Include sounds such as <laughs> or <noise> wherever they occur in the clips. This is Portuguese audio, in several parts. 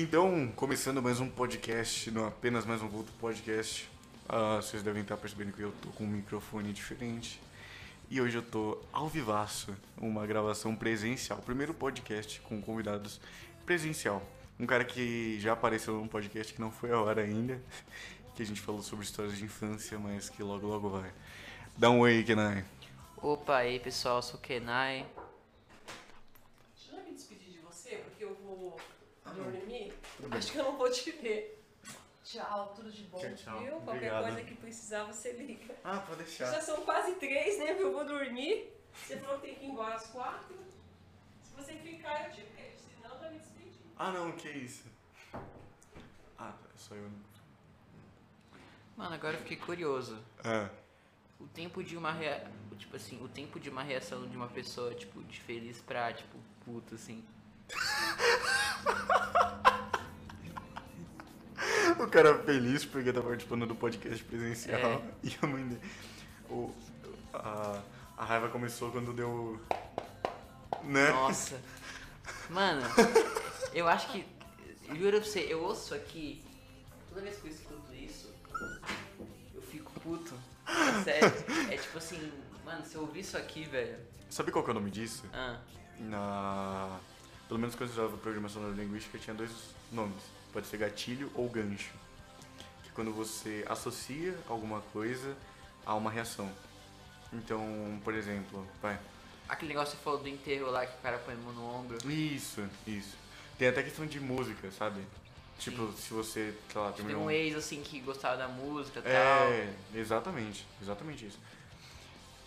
Então, começando mais um podcast, não apenas mais um vulto podcast. Ah, vocês devem estar percebendo que eu tô com um microfone diferente. E hoje eu tô ao vivaço, uma gravação presencial. Primeiro podcast com convidados presencial. Um cara que já apareceu num podcast que não foi a hora ainda, <laughs> que a gente falou sobre histórias de infância, mas que logo logo vai. Dá um oi Kenai. Opa, aí pessoal, eu sou o Kenai. Deixa eu me despedir de você, porque eu vou dormir. Acho que eu não vou te ver. Tchau, tudo de bom, Tchau, tchau. viu? Qualquer Obrigado. coisa que precisar, você liga. Ah, pode Já são quase três, né? Eu vou dormir. Você falou que tem que ir embora às quatro. Se você ficar, eu te vejo. Senão, já me despedi. Ah, não, que isso? Ah, só eu. Mano, agora eu fiquei curioso. Ah, O tempo de uma rea... tipo assim, o tempo de uma reação de uma pessoa, tipo, de feliz pra, tipo, puto, assim. <laughs> o cara feliz porque tá participando do podcast presencial. É. <laughs> E a mãe dele. O, a, a raiva começou quando deu. Né? Nossa. Mano, eu acho que. Juro pra você, eu ouço aqui. Toda vez que eu escuto isso, eu fico puto. É sério. É tipo assim, mano, se eu ouvir isso aqui, velho. Sabe qual que é o nome disso? Ah, Na. Pelo menos quando eu estudava programação neurolinguística tinha dois nomes. Pode ser gatilho ou gancho. Que é quando você associa alguma coisa a uma reação. Então, por exemplo, vai. aquele negócio que você falou do enterro lá que o cara põe a mão no ombro. Isso, isso. Tem até questão de música, sabe? Tipo, se você, sei lá, Tem terminou um ex assim que gostava da música e tal. É, exatamente, exatamente isso.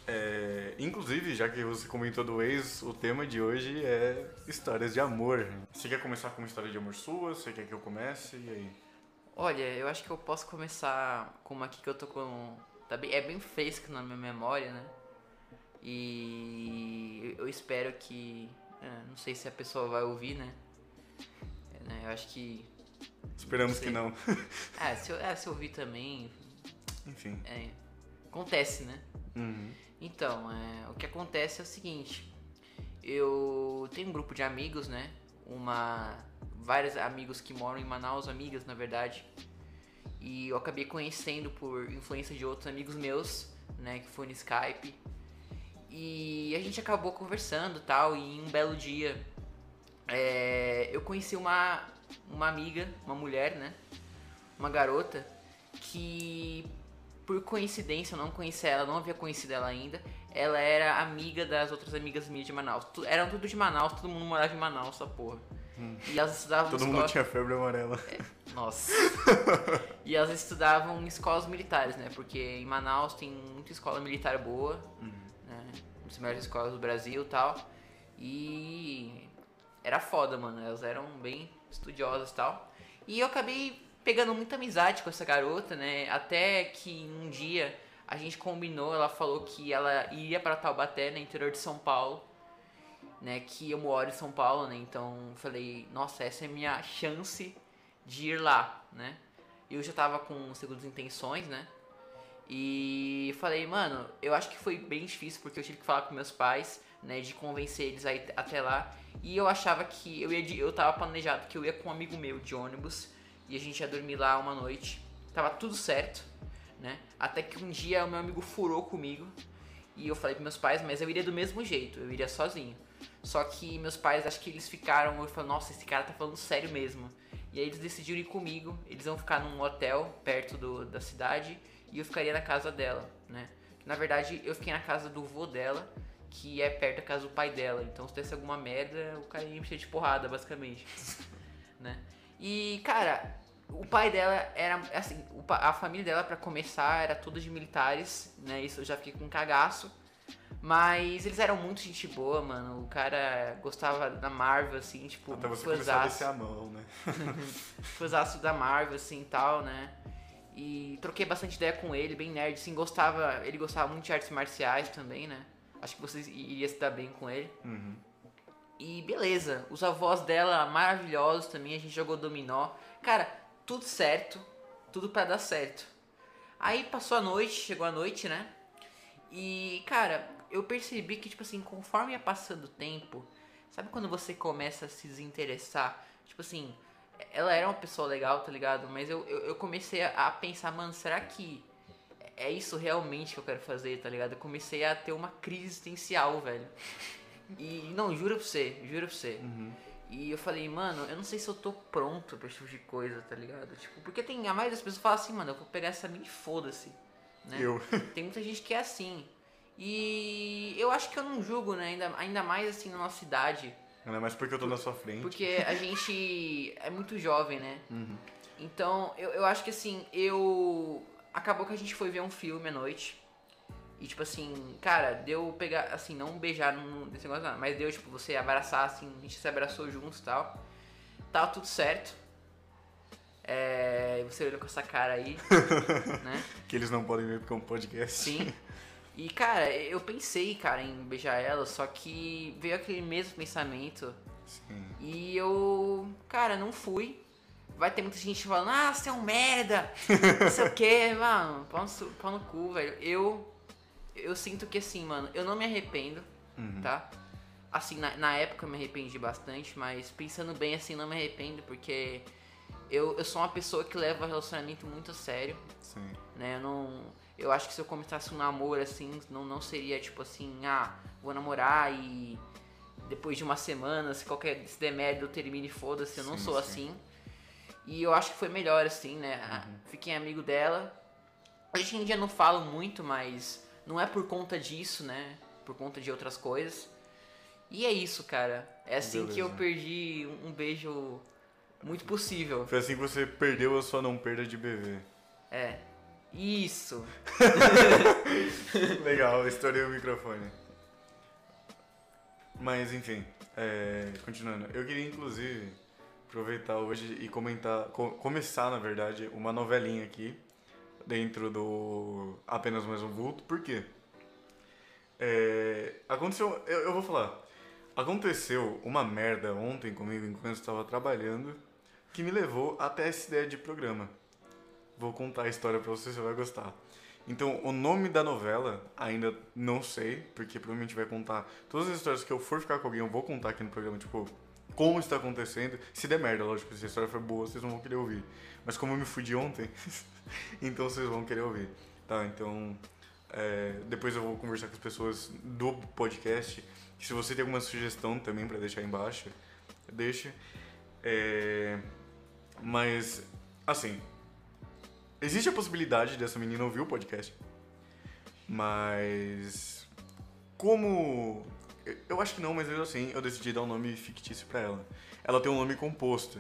É, inclusive, já que você comentou do ex, o tema de hoje é histórias de amor. Você quer começar com uma história de amor sua? Você quer que eu comece? E aí? Olha, eu acho que eu posso começar com uma aqui que eu tô com. Tá bem, é bem fresca na minha memória, né? E eu espero que. é, não sei se a pessoa vai ouvir, né? É, né, Eu acho que. Esperamos Sim. que não. Ah, se eu, é, se eu ouvir também. Enfim. é, acontece, né? Uhum. Então, é, o que acontece é o seguinte. Eu tenho um grupo de amigos, né? Uma. Vários amigos que moram em Manaus, amigas na verdade. E eu acabei conhecendo por influência de outros amigos meus, né? Que foi no Skype. E a gente acabou conversando tal. E em um belo dia é, eu conheci uma, uma amiga, uma mulher, né? Uma garota que por coincidência, eu não conhecia ela, não havia conhecido ela ainda. Ela era amiga das outras amigas minhas de Manaus. Tu- eram tudo de Manaus, todo mundo morava em Manaus, essa porra. E elas estudavam Hum. Todo mundo escola- tinha febre amarela. Nossa. <laughs> e elas estudavam em escolas militares, né? Porque em Manaus tem muita escola militar boa, né? Uma das melhores escolas do Brasil e tal. E era foda, mano. Elas eram bem estudiosas e tal. E eu acabei pegando muita amizade com essa garota, né? Até que um dia a gente combinou, ela falou que ela iria para Taubaté, no interior de São Paulo né, que eu moro em São Paulo, né, então falei, nossa, essa é minha chance de ir lá, né, eu já tava com segundas intenções, né, e falei, mano, eu acho que foi bem difícil porque eu tive que falar com meus pais, né, de convencer eles a ir até lá, e eu achava que eu ia, de- eu tava planejado que eu ia com um amigo meu de ônibus, e a gente ia dormir lá uma noite, tava tudo certo, né, até que um dia o meu amigo furou comigo, e eu falei pros meus pais, mas eu iria do mesmo jeito, eu iria sozinho. Só que meus pais, acho que eles ficaram, eu falei, nossa, esse cara tá falando sério mesmo. E aí eles decidiram ir comigo, eles vão ficar num hotel perto do, da cidade e eu ficaria na casa dela, né? Na verdade, eu fiquei na casa do vô dela, que é perto da casa do pai dela. Então se desse alguma merda, o cara ia me encher de porrada, basicamente. <laughs> né? E, cara, o pai dela era, assim, a família dela, pra começar, era toda de militares, né? Isso eu já fiquei com cagaço. Mas eles eram muito gente boa, mano. O cara gostava da Marvel, assim, tipo, Até você a descer a mão, né? <laughs> fãzaço da Marvel, assim, tal, né? E troquei bastante ideia com ele, bem nerd, assim, gostava... Ele gostava muito de artes marciais também, né? Acho que vocês iriam se dar bem com ele. Uhum. E beleza, os avós dela maravilhosos também, a gente jogou dominó. Cara, tudo certo, tudo pra dar certo. Aí passou a noite, chegou a noite, né? E, cara, eu percebi que, tipo assim, conforme ia passando o tempo, sabe quando você começa a se desinteressar? Tipo assim, ela era uma pessoa legal, tá ligado? Mas eu, eu, eu comecei a, pensar, mano, será que é isso realmente que eu quero fazer, tá ligado? Eu comecei a ter uma crise existencial, velho. E não, juro pra você, juro pra você. E eu falei, mano, eu não sei se eu tô pronto pra esse tipo de coisa, tá ligado? Tipo, porque tem. A maioria das pessoas fala assim, mano, eu vou pegar essa mina e foda-se. Né? Eu. <laughs> Tem muita gente que é assim. E eu acho que eu não julgo, né? Ainda, ainda mais assim na nossa idade. Ainda mais porque eu tô na sua frente. Porque a gente é muito jovem, né? Então, eu, eu acho que assim, eu. Acabou que a gente foi ver um filme à noite. E tipo assim, cara, deu pegar, assim, não beijar nesse negócio, não, mas deu, tipo, você abraçar, assim, a gente se abraçou juntos e tal. Tava tudo certo. É, você olhou com essa cara aí, <laughs> né? Que eles não podem ver porque é um podcast. Sim. E, cara, eu pensei, cara, em beijar ela, só que veio aquele mesmo pensamento. Sim. E eu, cara, não fui. Vai ter muita gente falando, ah, você é um merda, não sei o que, mano, pau no, pau no cu, velho. Eu, eu sinto que assim, mano, eu não me arrependo, tá? Assim, na, na época eu me arrependi bastante, mas pensando bem assim, não me arrependo, porque eu, eu sou uma pessoa que leva o relacionamento muito a sério Sim. né? Eu não. Eu acho que se eu começasse um namoro assim, não, não seria tipo assim, ah, vou namorar e depois de uma semana, se qualquer se der merda eu termine e foda-se, eu não Sim, sou sim. assim. E eu acho que foi melhor assim, né? Ah, Fiquei amigo dela. Hoje em dia não falo muito, mas não é por conta disso, né? Por conta de outras coisas. E é isso, cara. É assim que eu perdi um beijo muito possível. Foi assim que você perdeu a sua não perda de bebê. É. Isso. <laughs> Legal, estourei o microfone. Mas enfim, é, continuando. Eu queria inclusive aproveitar hoje e comentar, co- começar na verdade, uma novelinha aqui dentro do Apenas Mais um Vulto. Por quê? É, aconteceu, eu, eu vou falar. Aconteceu uma merda ontem comigo enquanto estava trabalhando que me levou até essa ideia de programa. Vou contar a história pra você, você vai gostar. Então, o nome da novela ainda não sei, porque provavelmente vai contar todas as histórias que eu for ficar com alguém, eu vou contar aqui no programa, tipo, como está acontecendo. Se der merda, lógico, se a história for boa, vocês não vão querer ouvir. Mas como eu me fudi ontem, <laughs> então vocês vão querer ouvir. Tá, então, é, depois eu vou conversar com as pessoas do podcast. Se você tem alguma sugestão também pra deixar aí embaixo, deixa. É, mas, assim, existe a possibilidade dessa menina ouvir o podcast. Mas. Como. Eu- acho que não, mas mesmo assim eu decidi dar um nome fictício pra ela. Ela tem um nome composto.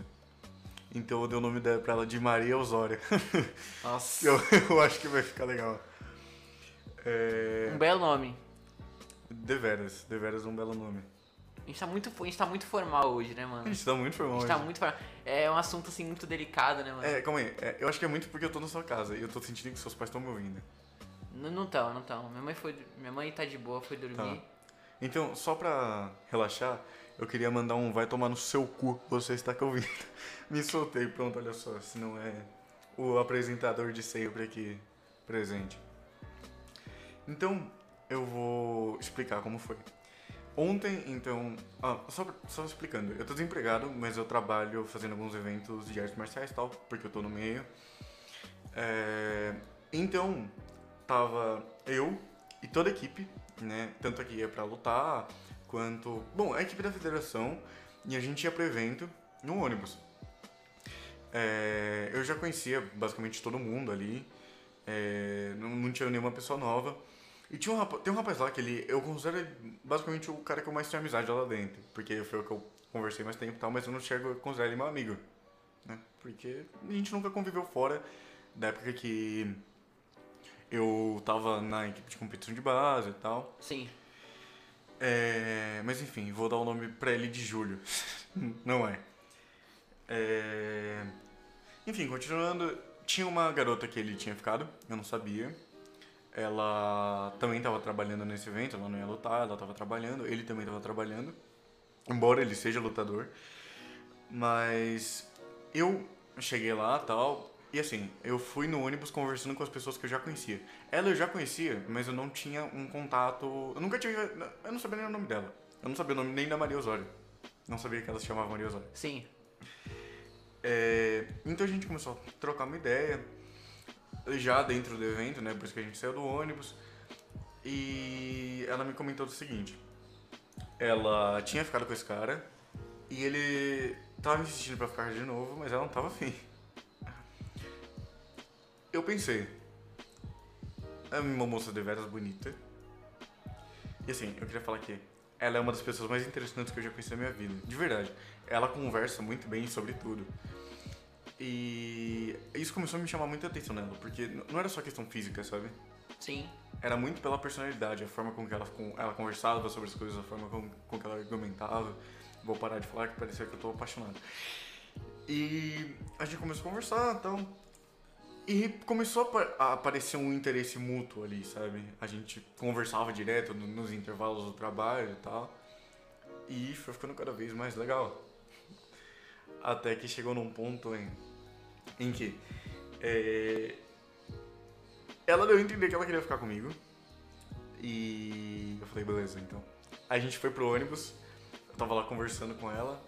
Então eu dei o nome dela pra ela de Maria Osória. <laughs> Nossa. eu, eu acho que vai ficar legal. É. Um belo nome. Deveras, deveras um belo nome. A gente tá muito, a gente tá muito formal hoje, né, mano? A gente tá muito A formal gente tá hoje. muito formal. É um assunto, assim, muito delicado, né, mano? É, calma aí. É, eu acho que é muito porque eu tô na sua casa e eu tô sentindo que seus pais estão me ouvindo. Não tão, não tão. Minha mãe foi. Minha mãe tá de boa, foi dormir. Tá. Então, só pra relaxar, eu queria mandar um vai tomar no seu cu, você está aqui ouvindo. <laughs> Me soltei, pronto, olha só, se não é o apresentador de sempre aqui presente. Então, eu vou explicar como foi. Ontem, então, ah, só, só explicando, eu tô desempregado, mas eu trabalho fazendo alguns eventos de artes marciais e tal, porque eu tô no meio. É, então, tava eu e toda a equipe, né? Tanto aqui ia pra lutar, quanto. Bom, a equipe da federação, e a gente ia pro evento no ônibus. É, eu já conhecia basicamente todo mundo ali, é, não, não tinha nenhuma pessoa nova. E tinha um rapaz, tem um rapaz lá que ele, eu considero basicamente o cara que eu mais tenho amizade lá dentro, porque foi o que eu conversei mais tempo e tal, mas eu não chego a considerar ele meu amigo, né? Porque a gente nunca conviveu fora da época que eu tava na equipe de competição de base e tal. Sim. É, mas enfim, vou dar o nome pra ele de Júlio. <laughs> Não é. É, Enfim, continuando, tinha uma garota que ele tinha ficado, eu não sabia. Ela também estava trabalhando nesse evento, ela não ia lutar, ela estava trabalhando, ele também estava trabalhando, embora ele seja lutador. Mas eu cheguei lá tal, e assim, eu fui no ônibus conversando com as pessoas que eu já conhecia. Ela eu já conhecia, mas eu não tinha um contato. Eu nunca tive. Eu não sabia nem o nome dela. Eu não sabia o nome nem da Maria Osório. Não sabia que ela se chamava Maria Osório. Sim. É, então a gente começou a trocar uma ideia, já dentro do evento, né? Por isso que a gente saiu do ônibus. E ela me comentou o seguinte: ela tinha ficado com esse cara e ele tava insistindo pra ficar de novo, mas ela não tava afim. Eu pensei, é uma moça de veras bonita. E assim, eu queria falar que ela é uma das pessoas mais interessantes que eu já conheci na minha vida. De verdade. Ela conversa muito bem sobre tudo. E isso começou a me chamar muita atenção nela, porque não era só questão física, sabe? Sim. Era muito pela personalidade, a forma com que ela, com, ela conversava sobre as coisas, a forma com, com que ela argumentava. Vou parar de falar que parecia que eu tô apaixonado. E a gente começou a conversar, então. E começou a, aparecer um interesse mútuo ali, sabe? A gente conversava direto no, nos intervalos do trabalho e tal. E foi ficando cada vez mais legal. Até que chegou num ponto em, em que é, ela deu a entender que ela queria ficar comigo. E eu falei, beleza, então. Aí a gente foi pro ônibus, eu tava lá conversando com ela.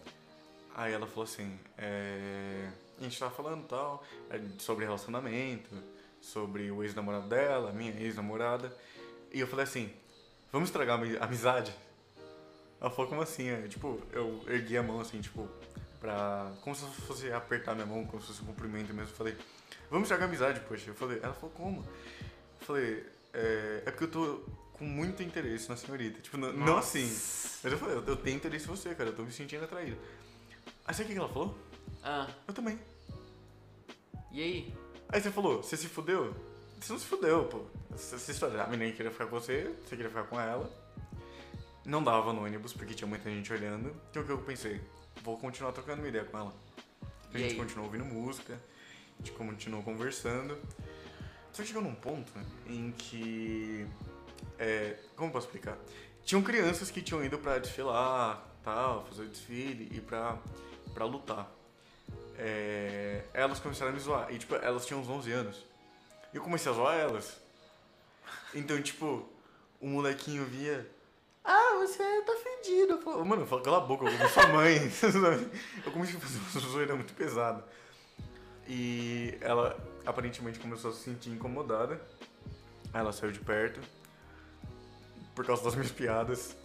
Aí ela falou assim, é, a gente tava falando tal, é, sobre relacionamento, sobre o ex-namorado dela, minha ex-namorada. E eu falei assim, vamos estragar a amizade? Ela falou, como assim? Eu, tipo, eu ergui a mão assim, tipo, pra. Como se fosse apertar minha mão, como se fosse um cumprimento mesmo. Eu falei, vamos estragar a amizade, poxa. Eu falei, ela falou, como? Eu falei, é, é porque eu tô com muito interesse na senhorita. Tipo, não, não assim. Mas eu falei, eu, eu tenho interesse em você, cara, eu tô me sentindo atraído. Aí sabe o que ela falou? Ah, Eu também. e aí? Aí você falou, você se fudeu? Você não se fudeu, pô. Essa essa história, a menina queria ficar com você, você queria ficar com ela. Não dava no ônibus, porque tinha muita gente olhando. Então o que eu pensei? Vou continuar trocando uma ideia com ela. A gente continuou ouvindo música, a gente continuou conversando. Só que chegou num ponto em que. É, como eu posso explicar? Tinham crianças que tinham ido pra desfilar, tal, fazer o desfile e pra, pra lutar. É, elas começaram a me zoar. E, tipo, elas tinham uns 11 anos. E eu comecei a zoar elas. Então, tipo, o molequinho via. Ah, você tá fedido. Falo, Mano, fala, cala a boca, eu como sua mãe. <laughs> eu comecei a fazer uma zoeira muito pesada. E ela aparentemente começou a se sentir incomodada. Ela saiu de perto. Por causa das minhas piadas.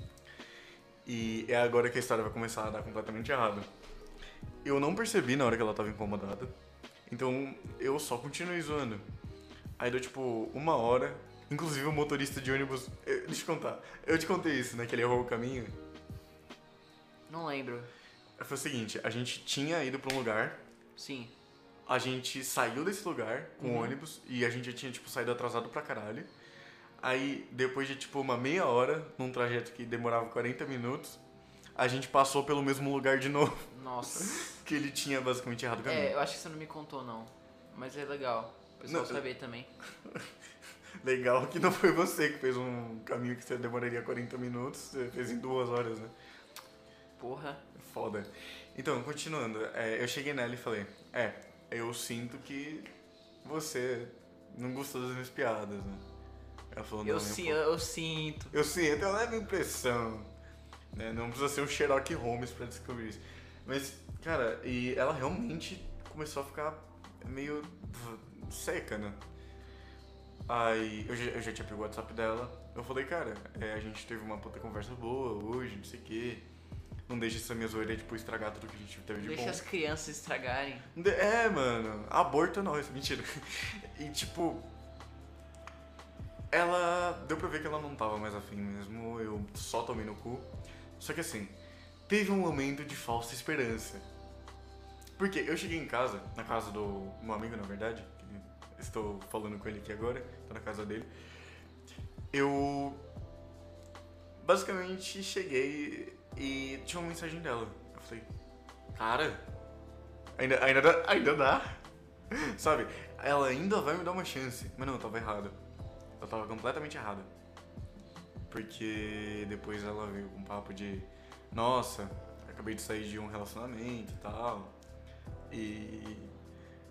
E é agora que a história vai começar a dar completamente errado. Eu não percebi na hora que ela tava incomodada. Então eu só continuei zoando. Aí deu tipo uma hora. Inclusive o motorista de ônibus. eu- deixa eu contar. Eu te contei isso, né? Que ele errou o caminho. Não lembro. Foi o seguinte: a gente tinha ido pra um lugar. Sim. A gente saiu desse lugar com o ônibus e a gente já tinha, tipo, saído atrasado pra caralho. Aí, depois de, tipo, uma meia hora, num trajeto que demorava 40 minutos, a gente passou pelo mesmo lugar de novo, Nossa. <laughs> que ele tinha basicamente errado o caminho. É, eu acho que você não me contou, não. Mas é legal. O pessoal Não, saber também. <laughs> Legal que não foi você que fez um caminho que você demoraria 40 minutos, você fez em duas horas, né? Porra. Foda. Então, continuando, é, eu cheguei nela e falei, é, eu sinto que você não gostou das minhas piadas, né? Ela falou, não, Eu, pouco. eu, eu sinto. Eu sinto, uma leve impressão. Né? Não precisa ser um Sherlock Holmes pra descobrir isso. Mas, cara, e ela realmente começou a ficar meio seca, né? Aí eu já, eu já tinha pego o WhatsApp dela. Eu falei, cara, é, a gente teve uma puta conversa boa hoje, não sei o quê. Não deixa essa minha zoeira, tipo, estragar tudo que a gente teve de Deixa bom. as crianças estragarem. É, mano, aborta nós, mentira. <laughs> E tipo. Ela. Deu pra ver que ela não tava mais afim mesmo, eu só tomei no cu. Só que assim, teve um momento de falsa esperança. Porque eu cheguei em casa, na casa do meu amigo, na verdade, estou falando com ele aqui agora, tô na casa dele. Eu. Basicamente cheguei e tinha uma mensagem dela. Eu falei, cara, Ainda, ainda, dá, ainda dá. <laughs> Sabe? Ela ainda vai me dar uma chance. Mas não, eu tava errado. Eu tava completamente errado. Porque depois ela veio com um papo de Nossa, acabei de sair de um relacionamento e tal. E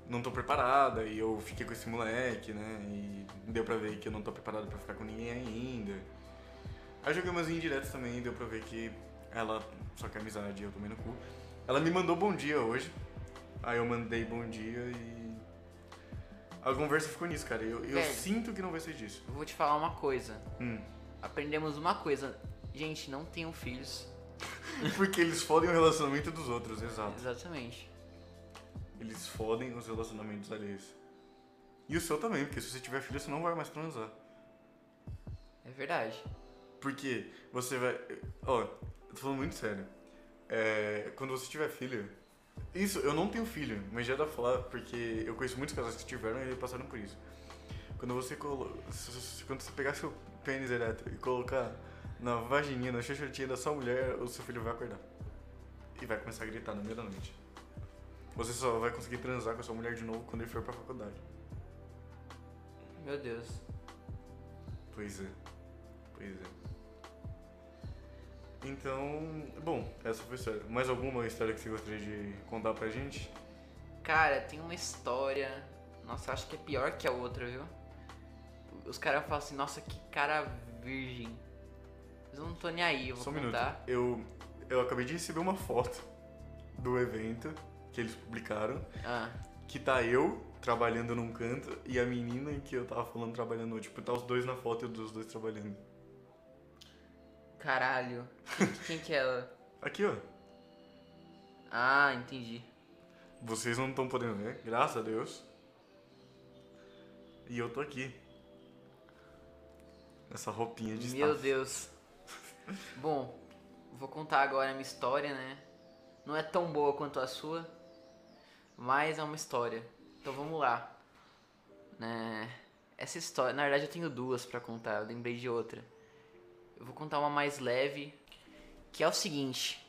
não tô preparada. E eu fiquei com esse moleque, né? E deu pra ver que eu não tô preparado pra ficar com ninguém ainda. Aí joguei umas indiretas também, deu pra ver que ela só quer amizade e eu tomei no cu. Ela me mandou bom dia hoje. Aí eu mandei bom dia e. A conversa ficou nisso, cara. Eu, eu Velho. sinto que não vai ser disso. Vou te falar uma coisa. Hum. Aprendemos uma coisa. Gente, não tenham filhos. <laughs> Porque eles fodem o relacionamento dos outros, exato. Exatamente. Eles fodem os relacionamentos alheios. E o seu também, porque se você tiver filho, você não vai mais transar. É verdade. Porque você vai. Ó, eu tô falando muito sério. É, quando você tiver filho. Isso, eu não tenho filho, mas já dá pra falar, porque eu conheço muitos casais que tiveram e passaram por isso. Quando você Quando você pegar seu pênis ereto e colocar na vagininha, na xoxotinha da sua mulher, o seu filho vai acordar. E vai começar a gritar no meio da noite. Você só vai conseguir transar com a sua mulher de novo quando ele for pra faculdade. Meu Deus. Pois é. Pois é. Então, bom, essa foi a história. Mais alguma história que você gostaria de contar pra gente? Cara, tem uma história. Nossa, acho que é pior que a outra, viu? Os caras falam assim, nossa, que cara virgem. Mas eu não tô nem aí, eu vou Só um minuto. contar. Eu, eu acabei de receber uma foto do evento que eles publicaram, Ah, que tá eu trabalhando num canto e a menina em que eu tava falando trabalhando no. Tipo, tá os dois na foto e os dois trabalhando. caralho. Quem, quem que é ela? Aqui, ó. Ah, entendi. Vocês não estão podendo ver, graças a Deus. E eu tô aqui. Essa roupinha de Meu staff. Deus. <laughs> Bom, vou contar agora a minha história, né? Não é tão boa quanto a sua, mas é uma história. Então vamos lá. Né? Essa história, na verdade eu tenho duas pra contar, eu lembrei de outra. Eu vou contar uma mais leve, que é o seguinte.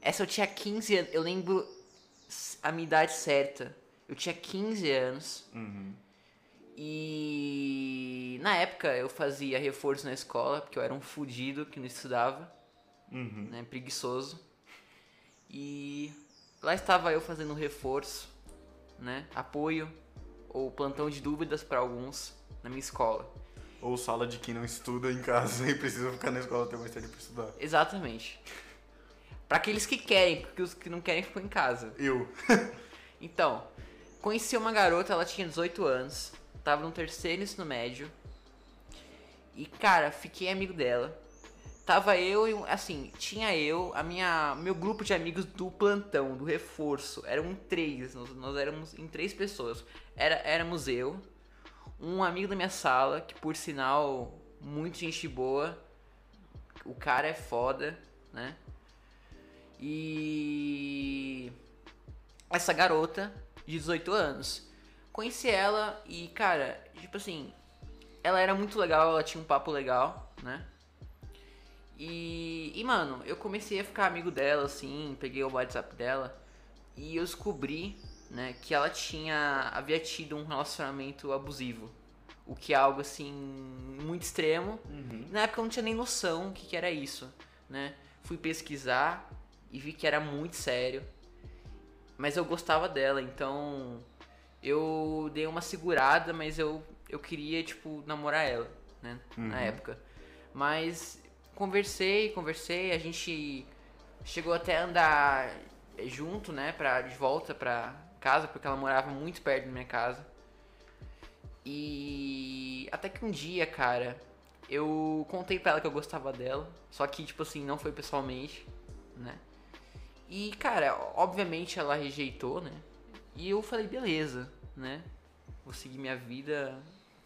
Essa eu tinha 15 anos, eu lembro a minha idade certa. Eu tinha 15 anos. Uhum. E na época eu fazia reforço na escola, porque eu era um fudido que não estudava, Uhum. né, preguiçoso. E lá estava eu fazendo reforço, né, apoio ou plantão de dúvidas para alguns na minha escola. Ou sala de quem não estuda em casa <laughs> e precisa ficar na escola até mais tarde pra estudar. Exatamente. Para aqueles que querem, porque os que não querem ficam em casa. Eu. <laughs> Então, conheci uma garota, ela tinha 18 anos, tava no terceiro ensino médio. E, cara, fiquei amigo dela. Tava eu e, assim, tinha eu, a minha, meu grupo de amigos do plantão, do reforço. Eram três, nós, nós éramos em três pessoas. Era, éramos eu, um amigo da minha sala, que por sinal, muito gente boa. O cara é foda, né? E essa garota de 18 anos. Conheci ela e, cara, tipo assim, ela era muito legal, ela tinha um papo legal, né? E, e mano, eu comecei a ficar amigo dela, assim, peguei o WhatsApp dela e eu descobri, né, que ela tinha, havia tido um relacionamento abusivo. O que é algo, assim, muito extremo. Na época eu não tinha nem noção o que, que era isso, né? Fui pesquisar e vi que era muito sério. Mas eu gostava dela, então eu dei uma segurada, mas eu, eu queria, tipo, namorar ela, né? Na época. Mas conversei, conversei, a gente chegou até a andar junto, né? Pra, de volta pra casa, porque ela morava muito perto da minha casa. E até que um dia, cara, eu contei pra ela que eu gostava dela, só que, tipo assim, não foi pessoalmente, né? E, cara, obviamente ela rejeitou, né? E eu falei, beleza, né? Vou seguir minha vida,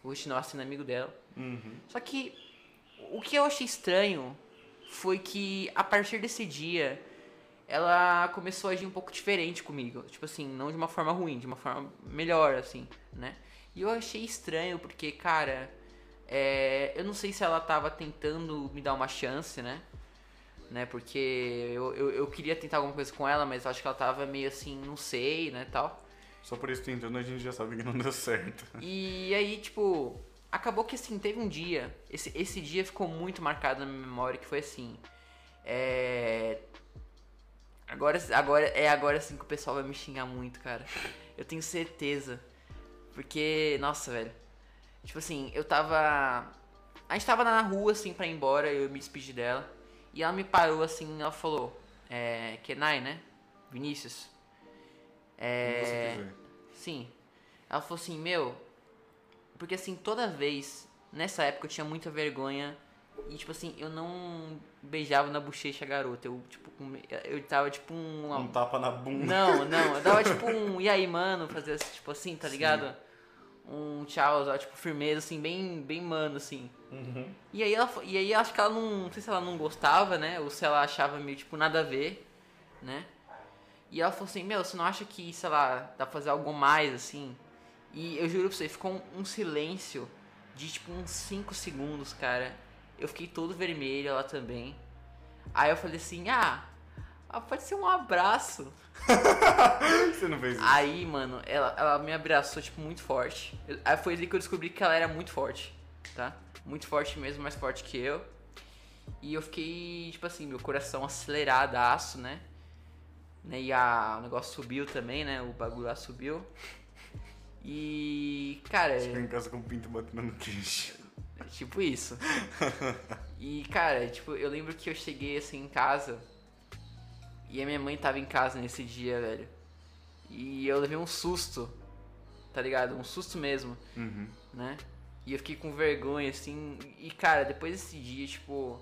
vou continuar sendo amigo dela. Uhum. Só que o que eu achei estranho foi que a partir desse dia ela começou a agir um pouco diferente comigo. Tipo assim, não de uma forma ruim, de uma forma melhor, assim, né? E eu achei estranho porque, cara, é, eu não sei se ela tava tentando me dar uma chance, né? Né, porque eu, eu, eu queria tentar alguma coisa com ela, mas acho que ela tava meio assim, não sei, né, tal. Só por isso tentando a gente já sabe que não deu certo. E aí, tipo, acabou que assim, teve um dia, esse, esse dia ficou muito marcado na minha memória, que foi assim. É. Agora, agora é agora assim que o pessoal vai me xingar muito, cara. Eu tenho certeza. Porque, nossa, velho. Tipo assim, eu tava. A gente tava na rua, assim, pra ir embora, eu me despedi dela. E ela me parou assim, ela falou, é. Kenai, né? Vinícius. É. você quiser. Sim. Ela falou assim, meu. Porque assim, toda vez, nessa época eu tinha muita vergonha. E tipo assim, eu não beijava na bochecha a garota. Eu, tipo, eu tava tipo um. Um tapa na bunda. Não, não, eu dava <laughs> tipo um. E aí, mano? Fazia tipo assim, tá Sim. Um tchau, tipo, firmeza, assim, bem, bem mano, assim. Uhum. E aí ela e aí acho que ela não. Não sei se ela não gostava, né? Ou se ela achava meio, tipo, nada a ver, né? E ela falou assim, meu, você não acha que, sei lá, dá pra fazer algo mais, assim? E eu juro pra você, ficou um, um silêncio de tipo uns 5 segundos, cara. Eu fiquei todo vermelho, ela também. Aí eu falei assim, ah, ah, pode ser um abraço. <laughs> Você não fez isso. Aí, mano, ela, ela me abraçou, tipo, muito forte. Eu- Aí foi ali que eu descobri que ela era muito forte, tá? Muito forte mesmo, mais forte que eu. E eu fiquei, tipo assim, meu coração aceleradaço, né? né? E a, o negócio subiu também, né? O bagulho lá subiu. E, cara, Chegou em casa com o pinto batendo no queixo. é tipo isso. E, cara, tipo, eu lembro que eu cheguei assim em casa e a minha mãe tava em casa nesse dia, velho. E eu levei um susto, tá ligado? Um susto mesmo, Uhum. né? E eu fiquei com vergonha, assim. E, cara, depois desse dia, tipo.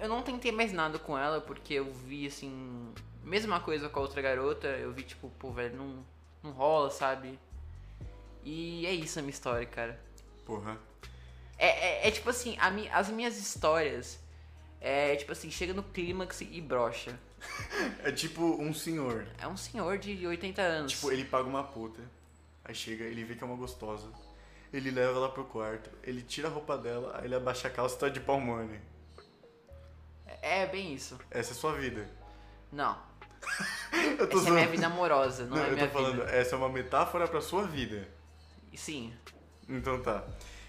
Eu não tentei mais nada com ela porque eu vi, assim. Mesma coisa com a outra garota. Eu vi, tipo, pô, velho, não, não rola, sabe? E é isso a minha história, cara. Porra. É, é, é tipo assim, a mi- as minhas histórias é tipo assim, chega no clímax e brocha. É tipo um senhor. É um senhor de 80 anos. Tipo, ele paga uma puta. Aí chega, ele vê que é uma gostosa. Ele leva ela pro quarto. Ele tira a roupa dela, aí ele abaixa a calça e tá de palmone. É bem isso. Essa é a sua vida. Não. <laughs> Eu tô Essa é minha vida amorosa, não, Não, é eu minha tô falando, vida. essa é uma metáfora pra sua vida. Sim. Então tá.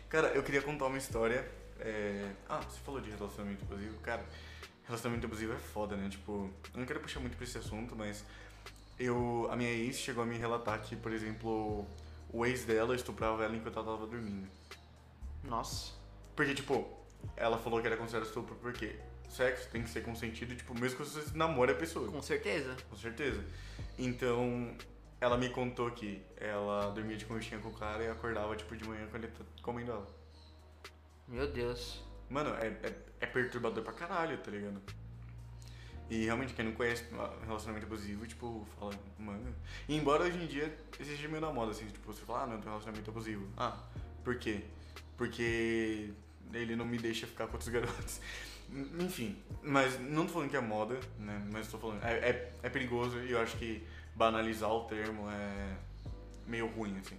Cara, eu queria contar uma história. é, Ah, você falou de relacionamento abusivo. Cara, relacionamento abusivo é foda, né? Tipo, eu não quero puxar muito pra esse assunto, mas eu. A minha ex chegou a me relatar que, por exemplo, o ex dela estuprava ela enquanto ela tava dormindo. Nossa. Porque, tipo, ela falou que era considerado estupro porque sexo tem que ser consentido, tipo, mesmo que você namore a pessoa. Com certeza. Com certeza. Então, ela me contou que ela dormia de conchinha com o cara e acordava, tipo, de manhã quando ele tá comendo ela. Meu Deus. Mano, é, é, é perturbador pra caralho, tá ligado? E realmente, quem não conhece um relacionamento abusivo, tipo, fala, mano. E embora hoje em dia seja meio na moda, assim, tipo, você fala, ah, não, tem um relacionamento abusivo. Ah, por quê? Porque ele não me deixa ficar com outros <laughs> garotos. Enfim, mas não tô falando que é moda, né? Mas tô falando, é, é, é perigoso e eu acho que banalizar o termo é meio ruim, assim.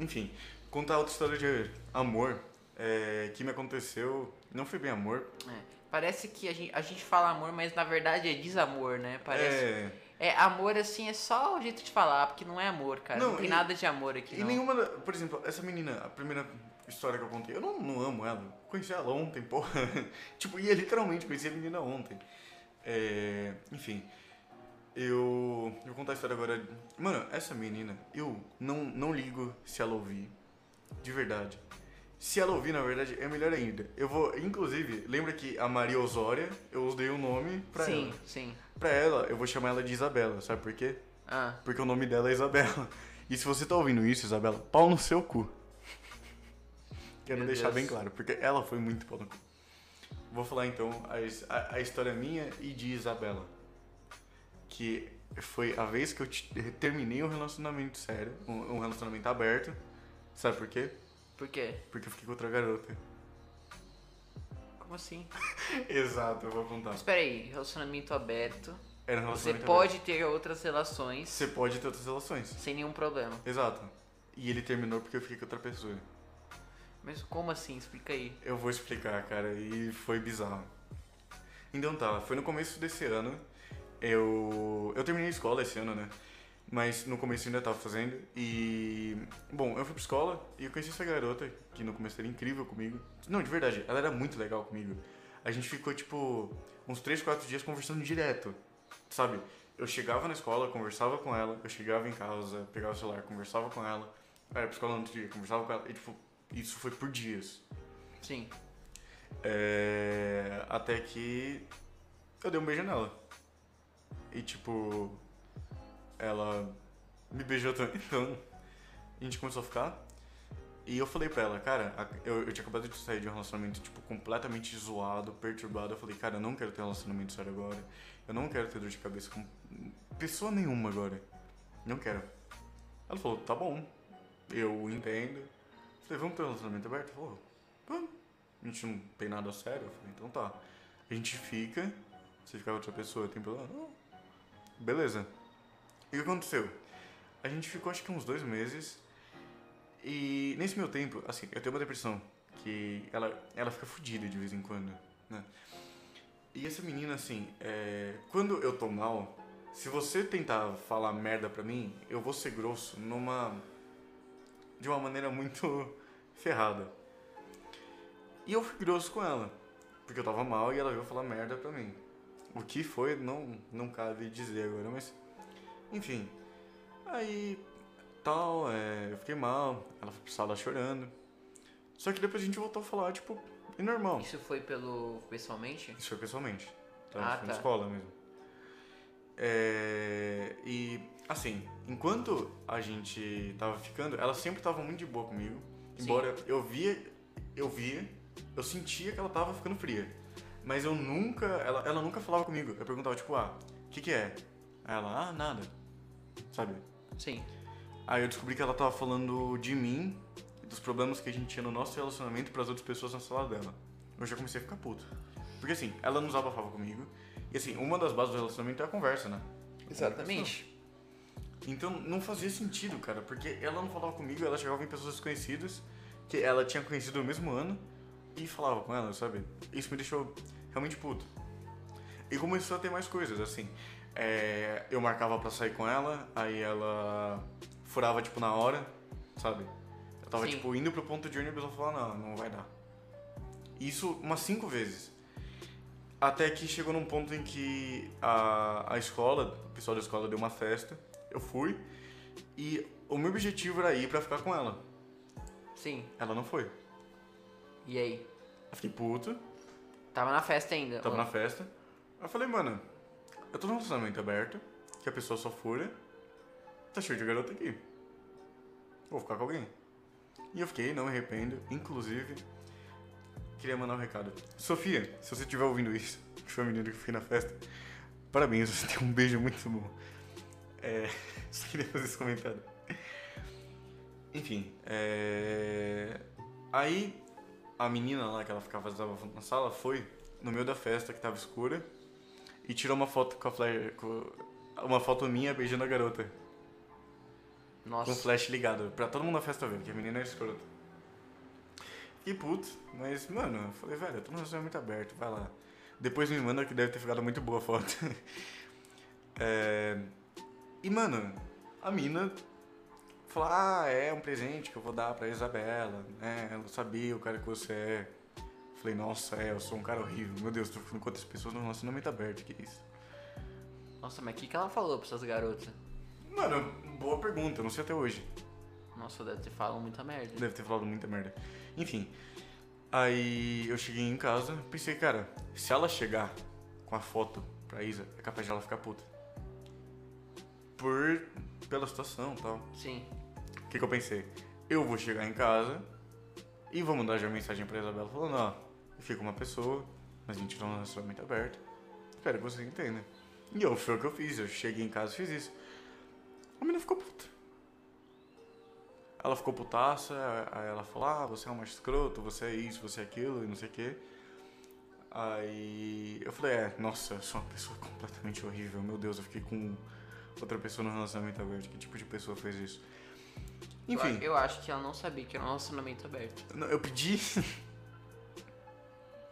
Enfim, contar outra história de amor é, que me aconteceu. Não foi bem amor. É. Parece que a gente, a gente fala amor, mas na verdade é desamor, né? Parece. É, É, amor assim, é só o jeito de falar, porque não é amor, cara. Não, Não, tem e- nada de amor aqui, e não. nenhuma. Por exemplo, essa menina, a primeira história que eu contei, eu não, não amo ela. Conheci ela ontem, porra. <laughs> tipo, ia literalmente conheci a menina ontem. É, enfim. Eu. Eu vou contar a história agora. Mano, essa menina, eu não, não ligo se ela ouvir. De verdade. Se ela ouvir, na verdade, é melhor ainda. Eu vou, inclusive, lembra que a Maria Osória, eu usei o nome pra sim, ela. sim. Pra ela, eu vou chamar ela de Isabela, sabe por quê? Ah, Porque o nome dela é Isabela. E se você tá ouvindo isso, Isabela, pau no seu cu. Quero Meu deixar Deus. bem claro, porque ela foi muito pau no cu. Vou falar então a, a- a história minha e de Isabela. Que foi a vez que eu te- terminei um relacionamento sério, um, um relacionamento aberto. Sabe por quê? Por quê? Porque eu fiquei com outra garota. Como assim? <laughs> Exato, eu vou contar. Mas peraí, relacionamento aberto. Era um Você relacionamento pode ter outras relações aberto. Você pode ter outras relações. sem nenhum problema. Exato. E ele terminou porque eu fiquei com outra pessoa. Mas como assim? Explica aí. Eu vou explicar, cara, e foi bizarro. Então tá, foi no começo desse ano. Eu. Eu terminei a escola esse ano, né? Mas no começo eu ainda tava fazendo. E. Bom, eu fui pra escola e eu conheci essa garota, que no começo era incrível comigo. Não, de verdade, ela era muito legal comigo. A gente ficou, tipo, uns 3, 4 dias conversando direto. Sabe? Eu chegava na escola, conversava com ela, eu chegava em casa, pegava o celular, conversava com ela, era pra escola no outro dia, conversava com ela, e tipo, isso foi por dias. Sim. É, até que eu dei um beijo nela. E tipo, ela me beijou também. <laughs> Então, a gente começou a ficar. E eu falei pra ela, cara, eu, eu tinha acabado de sair de um relacionamento, tipo, completamente zoado, perturbado. Eu falei, cara, eu não quero ter um relacionamento sério agora. Eu não quero ter dor de cabeça com pessoa nenhuma agora. Não quero. Ela falou, tá bom. Eu entendo. Eu falei, vamos ter um relacionamento aberto? Falou, vamos. A gente não tem nada sério. Eu falei, então tá. A gente fica. Se ficar com outra pessoa, tem problema? Não. Beleza. E o que aconteceu? A gente ficou acho que uns dois meses. E nesse meu tempo, assim, eu tenho uma depressão. Que ela, ela fica fodida de vez em quando, né? E essa menina, assim, é, quando eu tô mal, se você tentar falar merda pra mim, eu vou ser grosso numa. de uma maneira muito <laughs> ferrada. E eu fui grosso com ela, porque eu tava mal e ela veio falar merda pra mim. O que foi, não, não cabe dizer agora, mas. Enfim. Aí. tal, é, eu fiquei mal, ela foi pra sala chorando. Só que depois a gente voltou a falar, tipo, é normal. Isso foi pelo. pessoalmente? Isso foi pessoalmente. Tá? Ah, foi na tá. escola mesmo. É, e, assim, enquanto a gente tava ficando, ela sempre tava muito de boa comigo. Sim. Embora eu via, eu via, eu sentia que ela tava ficando fria. Mas eu nunca, ela, ela nunca falava comigo. Eu perguntava, tipo, ah, o que que é? Aí ela, ah, nada. Sabe? Sim. Aí eu descobri que ela tava falando de mim e dos problemas que a gente tinha no nosso relacionamento pras outras pessoas na sala dela. Eu já comecei a ficar puto. Porque assim, ela não desabafava comigo. E assim, uma das bases do relacionamento é a conversa, né? Exatamente. Então não fazia sentido, cara, porque ela não falava comigo, ela chegava em pessoas desconhecidas que ela tinha conhecido no mesmo ano e falava com ela, sabe? Isso me deixou realmente puto. E começou a ter mais coisas, assim. É, eu marcava pra sair com ela, aí ela furava, tipo, na hora, sabe? Eu tava, Sim. tipo, indo pro ponto de ônibus e falava, não, não vai dar. Isso umas cinco vezes. Até que chegou num ponto em que a, a escola, o pessoal da escola deu uma festa, eu fui, e o meu objetivo era ir pra ficar com ela. Sim. Ela não foi. E aí? Eu fiquei puto, Tava na festa ainda. tava Ô, na festa. Aí eu falei, mano, eu tô num relacionamento aberto, que a pessoa só fura, tá cheio de garota aqui. Vou ficar com alguém. E eu fiquei, não me arrependo, inclusive, queria mandar um recado. Sofia, se você estiver ouvindo isso, <laughs> que foi a menina que eu fui na festa, parabéns, você tem um beijo muito bom. É, <laughs> só queria fazer esse comentário. Enfim, é... aí a menina lá que ela ficava na sala foi no meio da festa que tava escura e tirou uma foto com a flash, com uma foto minha beijando a garota com o Nossa. flash ligado pra todo mundo na festa ver que a menina era escrota. Fiquei puto, mas mano, eu falei, velho, eu tô num relacionamento aberto, vai lá. Depois me manda que deve ter ficado muito boa a foto. <laughs> É, E mano, a mina falou, ah, é um presente que eu vou dar pra Isabela, né? Ela sabia o cara que você é. Falei, nossa, é, eu sou um cara horrível. Meu Deus, tô ficando com outras pessoas num relacionamento aberto, que isso? Nossa, mas o que, que ela falou pra essas garotas? Mano, boa pergunta, não sei até hoje. Nossa, deve ter falado muita merda. Deve ter falado muita merda. Enfim, aí eu cheguei em casa, pensei, cara, se ela chegar com a foto pra Isa, é capaz de ela ficar puta. Por. pela situação e tal. Sim. O que, que eu pensei? Eu vou chegar em casa e vou mandar já mensagem pra Isabela falando, ó, com uma pessoa, mas a gente tá num relacionamento aberto. Espero que vocês entendam. E eu, foi o que eu fiz, eu cheguei em casa e fiz isso. A menina ficou puta. Ela ficou putaça, aí ela falou, ah, você é um macho escroto, você é isso, você é aquilo, e não sei o quê. Aí eu falei, é, nossa, eu sou uma pessoa <laughs> completamente horrível, meu Deus, eu fiquei com outra pessoa no relacionamento aberto, que tipo de pessoa fez isso? Enfim, Eu, eu acho que ela não sabia que era um relacionamento aberto. não, eu pedi, <laughs>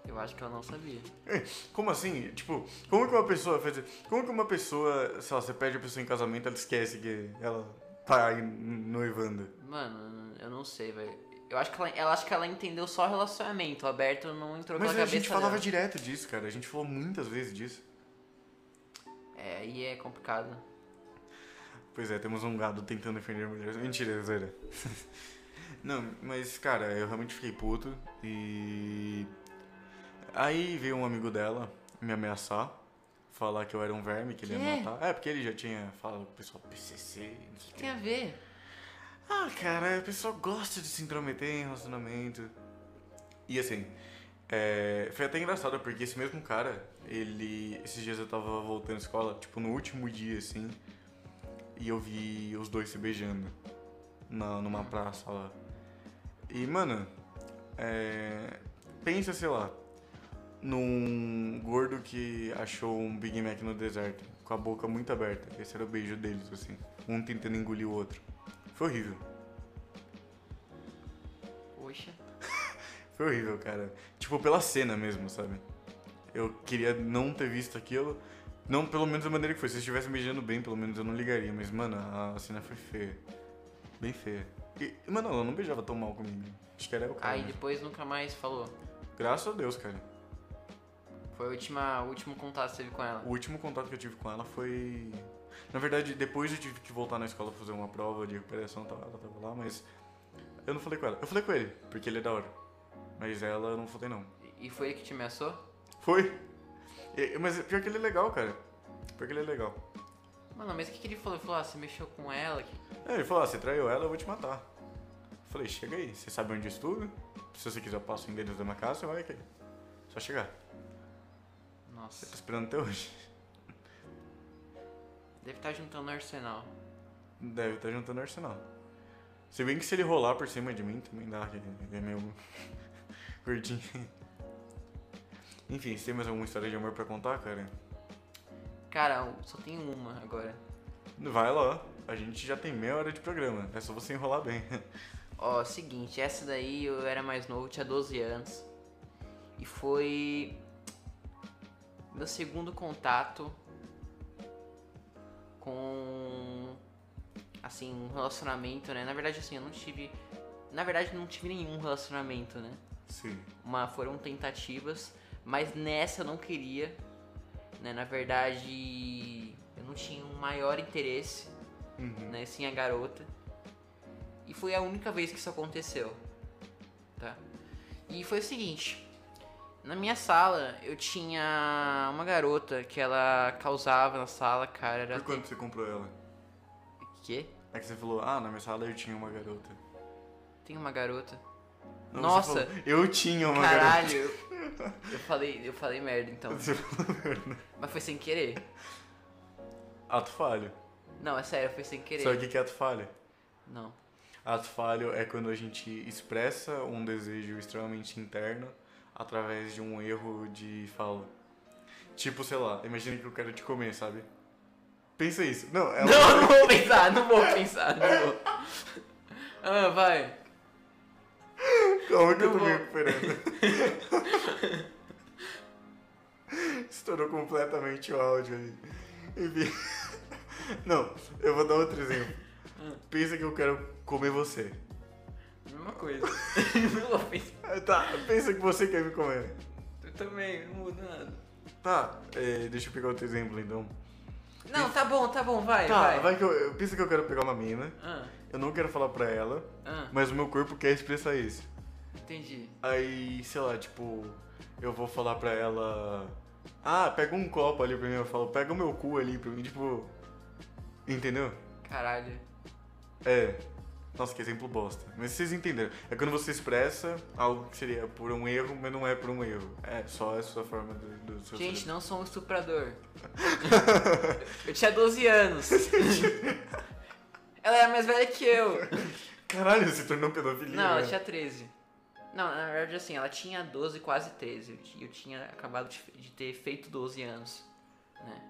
Eu acho que ela não sabia. como assim? Tipo, como que uma pessoa faz Como que uma pessoa, sei lá, você pede a pessoa em casamento, ela esquece que ela tá aí noivando? Mano, eu não sei, velho. Eu acho que ela, ela acho que ela entendeu só relacionamento. O aberto não entrou Mas pela a cabeça gente falava dela. direto disso, cara, a gente falou muitas vezes disso. É, aí é complicado. Pois é, temos um gado tentando defender mulheres. Mentira, zoeira. <laughs> Não, mas, cara, eu realmente fiquei puto e. Aí veio um amigo dela me ameaçar, falar que eu era um verme, que ele ia matar. É, porque ele já tinha falado com o pessoal PCC, não sei o O que tem a ver? Ah, cara, a pessoa gosta de se intrometer em relacionamento. E assim, é, foi até engraçado, porque esse mesmo cara, ele. Esses dias eu tava voltando à escola, tipo, no último dia, assim, e eu vi os dois se beijando na, numa praça lá. E, mano, é, pensa, sei lá, num gordo que achou um Big Mac no deserto, com a boca muito aberta. Esse era o beijo deles, assim, um tentando engolir o outro. Foi horrível. Poxa. <laughs> Foi horrível, cara. Tipo, pela cena mesmo, sabe? Eu queria não ter visto aquilo. Não, pelo menos da maneira que foi. Se eles estivessem beijando bem, pelo menos eu não ligaria. Mas, mano, a cena foi feia. Bem feia. E, mano, ela não beijava tão mal comigo. Acho que era o cara. Aí mesmo. depois nunca mais falou. Graças a Deus, cara. Foi a última, o último contato que você teve com ela. O último contato que eu tive com ela foi. Na verdade, depois eu tive que voltar na escola pra fazer uma prova de recuperação, tá- ela tava lá, mas. Eu não falei com ela. Eu falei com ele, porque ele é da hora. Mas ela eu não falei não. E foi ele que te ameaçou? Foi? E- Mas pior que ele é legal, cara. Pior que ele é legal. Mano, mas o que, que ele falou? Ele falou, ah, você mexeu com ela? que- É, ele falou, ah, você traiu ela, eu vou te matar. Eu falei, chega aí, você sabe onde eu estudo? Se você quiser eu passo o endereço da minha casa, você vai aqui. Só chegar. Nossa, tá esperando até hoje. deve estar juntando no arsenal. Deve estar juntando arsenal. Se bem que se ele rolar por cima de mim, também dá, que ele é meio <laughs> gordinho. Enfim, você tem mais alguma história de amor pra contar, cara? Cara, só tem uma agora. Vai lá, a gente já tem meia hora de programa, é só você enrolar bem. <laughs> Ó, seguinte, essa daí eu era mais novo, tinha 12 anos. E foi meu segundo contato com assim, um relacionamento, né? Na verdade assim, eu não tive na verdade não tive nenhum relacionamento, né? Sim. Uma, foram tentativas, mas nessa eu não queria, né? Na verdade, eu não tinha um maior interesse Uhum. né, sem a garota. E foi a única vez que isso aconteceu, tá? E foi o seguinte, na minha sala eu tinha uma garota que ela causava na sala, cara, era... Por quanto você comprou ela? Quê? É que você falou, ah, na minha sala eu tinha uma garota. Tem uma garota? Não, Nossa! falou, eu tinha uma Caralho! Eu, <laughs> eu falei, eu falei merda então, garota. Você falou merda. mas foi sem querer. Ato falho. Não, é sério, foi sem querer. Sabe o que que é ato falho? Não. Ato falho é quando a gente expressa um desejo extremamente interno através de um erro de fala. Tipo, sei lá, imagina que eu quero te comer, sabe? Pensa isso. Não, <laughs> é Não, não vou pensar, não vou pensar, não vou. <laughs> Ah, vai. Calma que eu Não tô me vou. recuperando. <laughs> Estourou completamente o áudio ali. Enfim. Não, eu vou dar outro exemplo. Ah. Pensa que eu quero comer você. <laughs> Mesma coisa. Tá, pensa que você quer me comer. Eu também, não muda nada. Tá, é, deixa eu pegar outro exemplo então. Não, tá bom, tá bom, vai, Tá, vai. que eu, eu penso que eu quero pegar uma mina, Ah, eu não quero falar pra ela, ah, mas o meu corpo quer expressar isso. entendi. Aí, sei lá, tipo, eu vou falar pra ela. Ah, pega um copo ali pra mim, eu falo, pega o meu cu ali pra mim, tipo. Entendeu? Caralho. É. Nossa, que exemplo bosta. Mas vocês entenderam. É quando você expressa algo que seria por um erro, mas não é por um erro. É só essa forma do, do seu Gente, cérebro. não sou um estuprador. eu tinha 12 anos. Ela era mais velha que eu. Caralho, se tornou pedofilia. Não, ela né? tinha 13. Não, na verdade, assim, ela tinha 12, quase 13. Eu, ti- eu tinha acabado de, ter feito 12 anos. Né?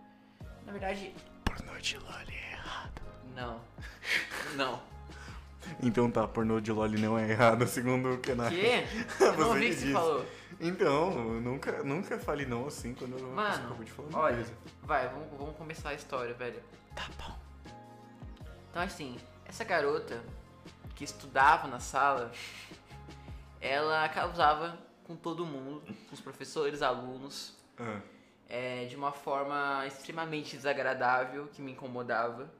Na verdade, Pornô de Loli é errado. não. Não. Então tá, pornô de Loli não é errado, <laughs> segundo o Kenai. Quê? <laughs> Eu não ouvi que que você falou. Então, nunca, nunca fale não assim quando eu Mano, acabou de falar uma olha, coisa. vai, vamos, vamos começar a história, velho. Tá bom. Então, assim, essa garota que estudava na sala, ela causava com todo mundo, com os professores, alunos, Ah, é, de uma forma extremamente desagradável, que me incomodava.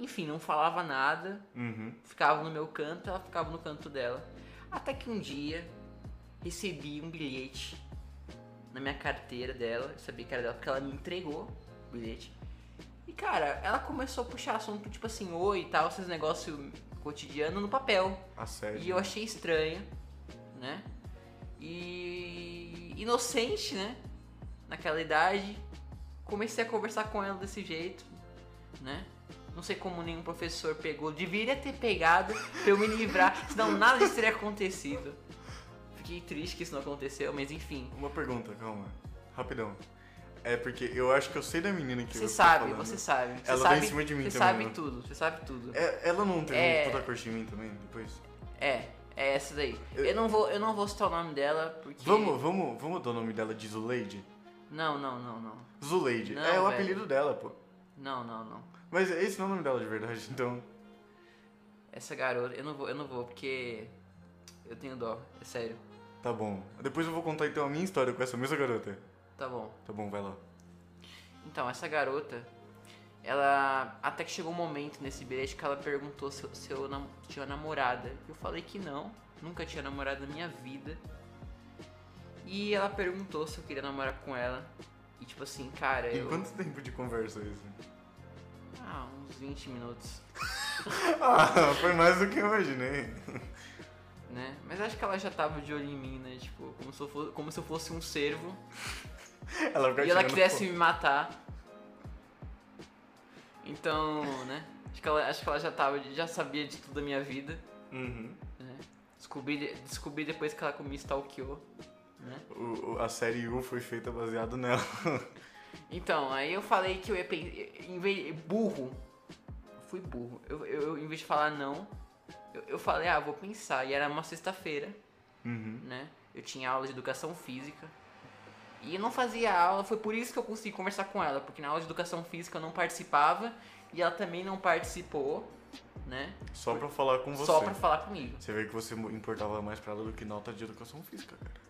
Enfim, não falava nada, uhum. ficava no meu canto, ela ficava no canto dela. Até que um dia recebi um bilhete na minha carteira dela, eu sabia que era dela porque ela me entregou o bilhete. E cara, ela começou a puxar assunto tipo assim, oi e tal, esses negócios cotidiano no papel. Assédio. E eu achei estranho, né? E inocente, né? Naquela idade, comecei a conversar com ela desse jeito, né? Não sei como nenhum professor pegou. Deveria ter pegado pra eu me livrar, senão nada disso teria acontecido. Fiquei triste que isso não aconteceu, mas enfim. Uma pergunta, calma. Rapidão. É porque eu acho que eu sei da menina que Você você sabe, você sabe. Você Ela sabe, tá em cima de mim Você também, sabe né? tudo, você sabe tudo. É, ela não tem É. toda a cor de mim também, depois? É, é essa daí. Eu- Eu não vou, eu não vou citar o nome dela porque. Vamos, vamos, vamos dar o nome dela de Zuleide? Não, não, não, não. Zuleide. Não, é o velho. apelido dela, pô. Não, não, não. Mas esse não é o nome dela de verdade, <laughs> então. Essa garota, eu não vou, eu não vou porque eu tenho dó, é sério. Tá bom. Depois eu vou contar então a minha história com essa mesma garota. Tá bom. Tá bom, vai lá. Então, essa garota, ela até que chegou um momento nesse bilhete que ela perguntou se eu, se eu nam- tinha namorada. Eu falei que não, nunca tinha namorado na minha vida. E ela perguntou se eu queria namorar com ela. E tipo assim, cara, Em eu. quanto tempo de conversa isso? Ah, uns 20 minutos, <laughs> Ah, foi mais do que eu imaginei. né? Mas acho que ela já tava de olho em mim, né? Tipo, como se eu fosse, como se eu fosse um cervo. <laughs> Ela e ela quisesse me matar. Então, né? Acho que ela, acho que ela já tava, já sabia de tudo da minha vida. Uhum. né? Descobri, descobri depois que ela me stalkeou, né? O- a série U foi feita baseado nela. <laughs> Então, aí eu falei que eu ia pensar, burro, fui burro. Eu, eu, em vez de falar não, eu, eu falei, ah, vou pensar. E era uma sexta-feira, Uhum. né? Eu tinha aula de educação física. E eu não fazia aula, foi por isso que eu consegui conversar com ela, porque na aula de educação física eu não participava e ela também não participou, né? Só pra falar com você. Só pra falar comigo. Você vê que você importava mais pra ela do que nota de educação física, cara.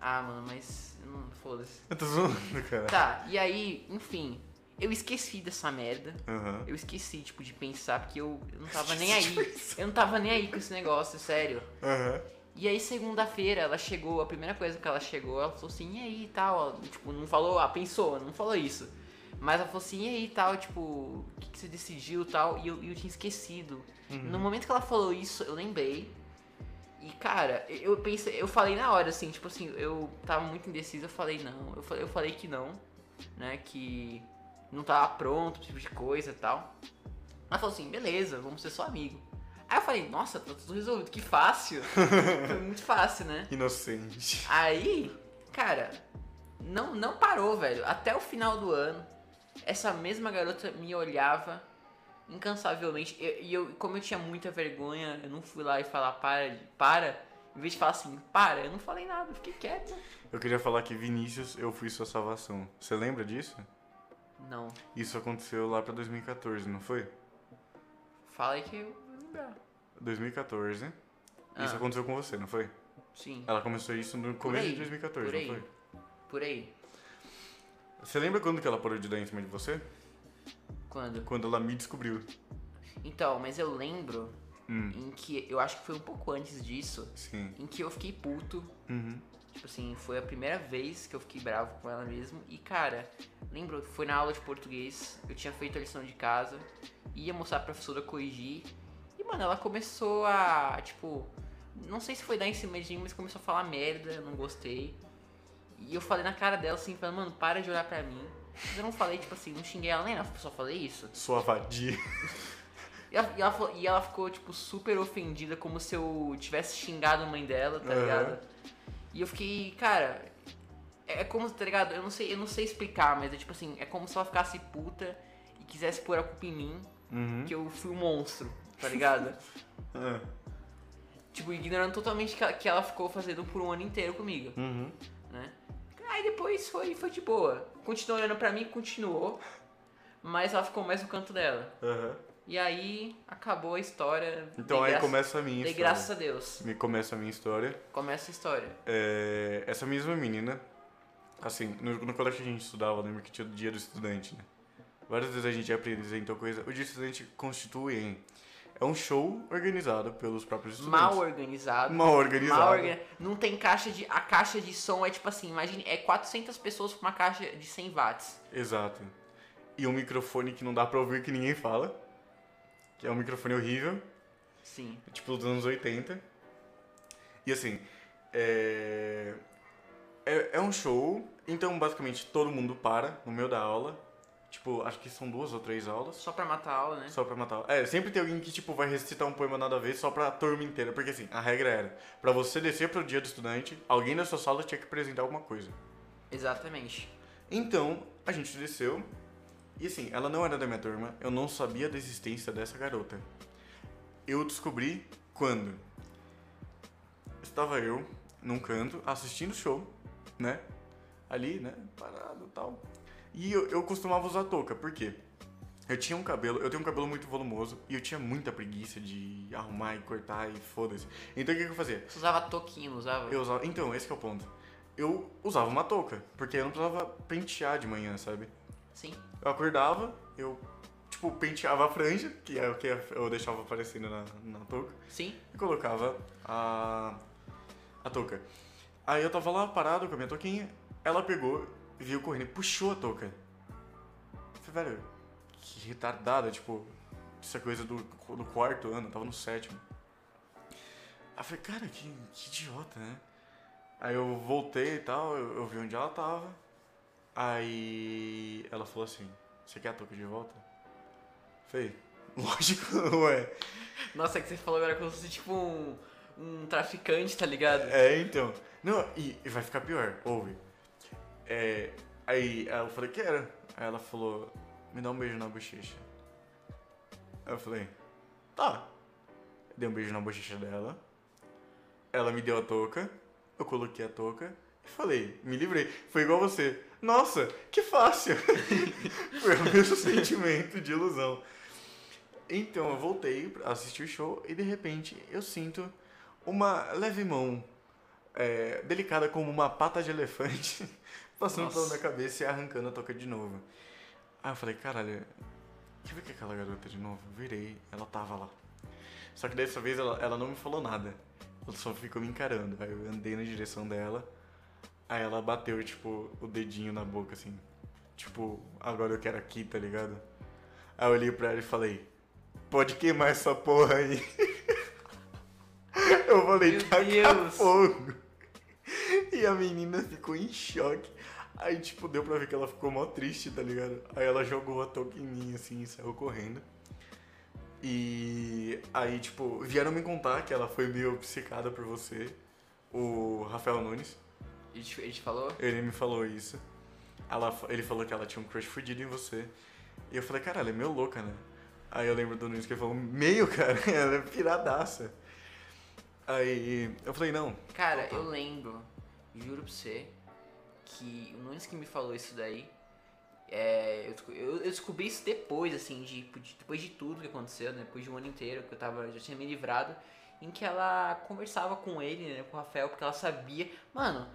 Ah, mano, mas. Não, foda-se. Eu tô zoando, cara. Tá, e aí, enfim, eu esqueci dessa merda. Aham. Eu esqueci, tipo, de pensar, porque eu, eu não tava <laughs> nem aí. Eu não tava nem aí com esse negócio, sério. Aham. E aí, segunda-feira, ela chegou, a primeira coisa que ela chegou, ela falou assim, e aí e tal. Tipo, não falou, ah, pensou, não falou isso. Mas ela falou assim, e aí e tal, tipo, o que, que você decidiu e tal. E eu, e eu tinha esquecido. No momento que ela falou isso, eu lembrei. E, cara, eu pensei, eu falei na hora, assim, tipo assim, eu tava muito indeciso, eu falei não. Eu falei, eu falei que não, né, que não tava pronto, tipo de coisa e tal. Ela falou assim, beleza, vamos ser só amigo. Aí eu falei, nossa, tá tudo resolvido, que fácil. <laughs> Foi muito fácil, né? Inocente. Aí, cara, não, não parou, velho. Até o final do ano, essa mesma garota me olhava incansavelmente. E e eu, como eu tinha muita vergonha, eu não fui lá e falar para, para. Em vez de falar assim, para, eu não falei nada, eu fiquei quieto. Eu queria falar que Vinícius, eu fui sua salvação. Você lembra disso? Não, Isso aconteceu lá pra 2014, não foi? fala aí que eu vou lembrar. 2014. Isso Ah. aconteceu com você, não foi? Sim, Ela começou isso no começo aí, de 2014, por não foi? por aí. Você lembra quando que ela parou de dar em cima de você? Quando? Quando ela me descobriu. Então, mas eu lembro Hum, em que, eu acho que foi um pouco antes disso, sim. em que eu fiquei puto Uhum. Tipo assim, foi a primeira vez que eu fiquei bravo com ela mesmo. E cara, lembro que foi na aula de português, eu tinha feito a lição de casa, ia mostrar pra professora corrigir. E mano, ela começou a, tipo, não sei se foi dar em cima de mim, mas começou a falar merda, eu não gostei. E eu falei na cara dela assim, falando, mano, para de olhar pra mim. Mas eu não falei, tipo assim, não xinguei ela nem nada, só falei isso. Sua vadia. E ela, e ela falou- e ela ficou, tipo, super ofendida, como se eu tivesse xingado a mãe dela, tá Aham. ligado? E eu fiquei, cara, é é como, tá ligado? Eu não sei, eu não sei explicar, mas é tipo assim, é como se ela ficasse puta e quisesse pôr a culpa em mim, Uhum. que eu fui um monstro, tá ligado? <laughs> Ah. tipo, ignorando totalmente que ela, que ela ficou fazendo por um ano inteiro comigo, Uhum. Aí depois foi, foi de boa. Continuou olhando pra mim, continuou, mas ela ficou mais no canto dela. Aham. E aí acabou a história. Então aí graça- começa a minha história. graças a Deus. Me começa a minha história. Começa a história. É, essa mesma menina, assim, no, no colégio que a gente estudava, lembra que tinha o dia do estudante, né? Várias vezes a gente apresentou coisa. O dia do estudante constitui em É um show organizado pelos próprios estudantes. Mal organizado. Mal organizado. Mal orga- Não tem caixa de. A caixa de som é tipo assim, imagine, é 400 pessoas com uma caixa de 100 watts. Exato. E um microfone que não dá pra ouvir que ninguém fala. Que é um microfone horrível. Sim. tipo dos anos 80. E assim, é... é. É um show, então basicamente todo mundo para no meio da aula. Tipo, acho que são duas ou três aulas. Só pra matar a aula, né? Só pra matar. É, sempre tem alguém que, tipo, vai recitar um poema nada a ver só pra turma inteira. Porque, assim, a regra era, pra você descer pro dia do estudante, alguém da sua sala tinha que apresentar alguma coisa. Exatamente. Então, a gente desceu. E, assim, ela não era da minha turma. Eu não sabia da existência dessa garota. Eu descobri quando estava eu num canto assistindo o show, né? Ali, né? Parado e tal. E eu, eu costumava usar touca, por quê? Eu tinha um cabelo, eu tenho um cabelo muito volumoso e eu tinha muita preguiça de arrumar e cortar e foda-se. Então o que, que eu fazia? Você usava toquinho, não usava? Eu usava, então, esse que é o ponto. Eu usava uma touca, porque eu não precisava pentear de manhã, sabe? Sim. Eu acordava, eu, tipo, penteava a franja, que é o que eu deixava aparecendo na, na touca, Sim. e colocava a, a touca. Aí eu tava lá parado com a minha touquinha, ela pegou, viu correndo e puxou a touca. Eu falei, velho, que retardada, tipo, essa coisa do, do quarto ano, tava no sétimo. Aí eu falei, cara, que, que idiota, né? Aí eu voltei e tal, eu, eu vi onde ela tava. Aí ela falou assim, você quer a touca de volta? Eu Falei, <laughs> lógico, ué. Nossa, é que você falou agora como se fosse tipo um, um traficante, tá ligado? É, então. Não, e, e vai ficar pior, ouve. É, aí eu falei, quero. Aí ela falou, me dá um beijo na bochecha. Aí eu falei, tá. Dei um beijo na bochecha dela. Ela me deu a touca. Eu coloquei a touca e falei, me livrei. Foi igual você. Nossa, que fácil. <laughs> Foi o mesmo sentimento de ilusão. Então eu voltei pra assistir o show e de repente eu sinto uma leve mão é, delicada como uma pata de elefante <laughs> passando Nossa. pela minha cabeça e arrancando a touca de novo. Aí eu falei, caralho, deixa eu ver que é aquela garota de novo. Virei, ela tava lá. Só que dessa vez ela, ela não me falou nada. Ela só ficou me encarando. Aí eu andei na direção dela. Aí ela bateu, tipo, o dedinho na boca, assim. Tipo, agora eu quero aqui, tá ligado? Aí eu olhei pra ela e falei, pode queimar essa porra aí. <laughs> eu falei, Meu taca Deus. fogo. E a menina ficou em choque. Aí, tipo, deu pra ver que ela ficou mó triste, tá ligado? Aí ela jogou a touca em mim, assim, e saiu correndo. E aí, tipo, vieram me contar que ela foi meio obcecada por você. O Rafael Nunes, Ele te, ele te falou? ele me falou isso. Ela, ele falou que ela tinha um crush fudido em você. E eu falei, cara, ela é meio louca, né? Aí eu lembro do Nunes que ele falou, meio, <laughs> cara, ela é piradaça. Aí eu falei, não, Cara, eu lembro, juro pra você, que o Nunes que me falou isso daí, é, eu, eu- descobri isso depois, assim, de, de- depois de tudo que aconteceu, né? Depois de um ano inteiro que eu tava, já tinha me livrado, em que ela conversava com ele, né, com o Rafael, porque ela sabia. Mano,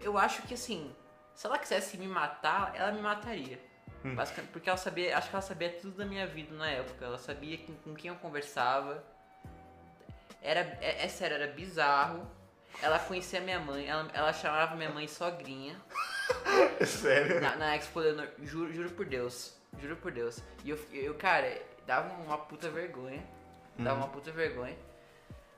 eu acho que assim, se ela quisesse me matar, ela me mataria. Hum. Basicamente, porque ela sabia, acho que ela sabia tudo da minha vida na época. Ela sabia com, com quem eu conversava. Era, é, é sério, era bizarro. Ela conhecia minha mãe, ela, ela chamava minha mãe sogrinha. <laughs> sério. Na, na Expo Leonor, juro, juro por Deus. Juro por Deus. E eu, eu, cara, dava uma puta vergonha. Dava uma puta vergonha.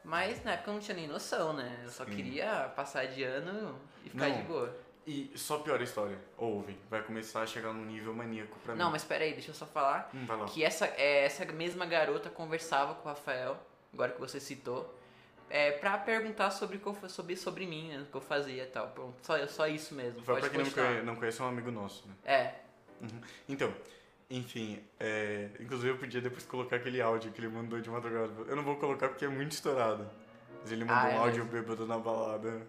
Mas na época eu não tinha nem noção, né? Eu só Sim. queria passar de ano e ficar Não. de boa. E só pior a história, ouve, vai começar a chegar num nível maníaco pra mim. Não, mas peraí, deixa eu só falar. Hum. Que essa, é, essa mesma garota conversava com o Rafael, agora que você citou, é, pra perguntar sobre, o que eu fa- sobre, sobre mim, né, o que eu fazia e tal. Pronto, só, só isso mesmo. Foi Pode pra quem não conhece, não conhece, é um amigo nosso, né? É, Então, enfim, é, inclusive eu podia depois colocar aquele áudio que ele mandou de madrugada. Eu não vou colocar porque é muito estourado. Mas ele mandou Ah, é um áudio mesmo? bêbado na balada.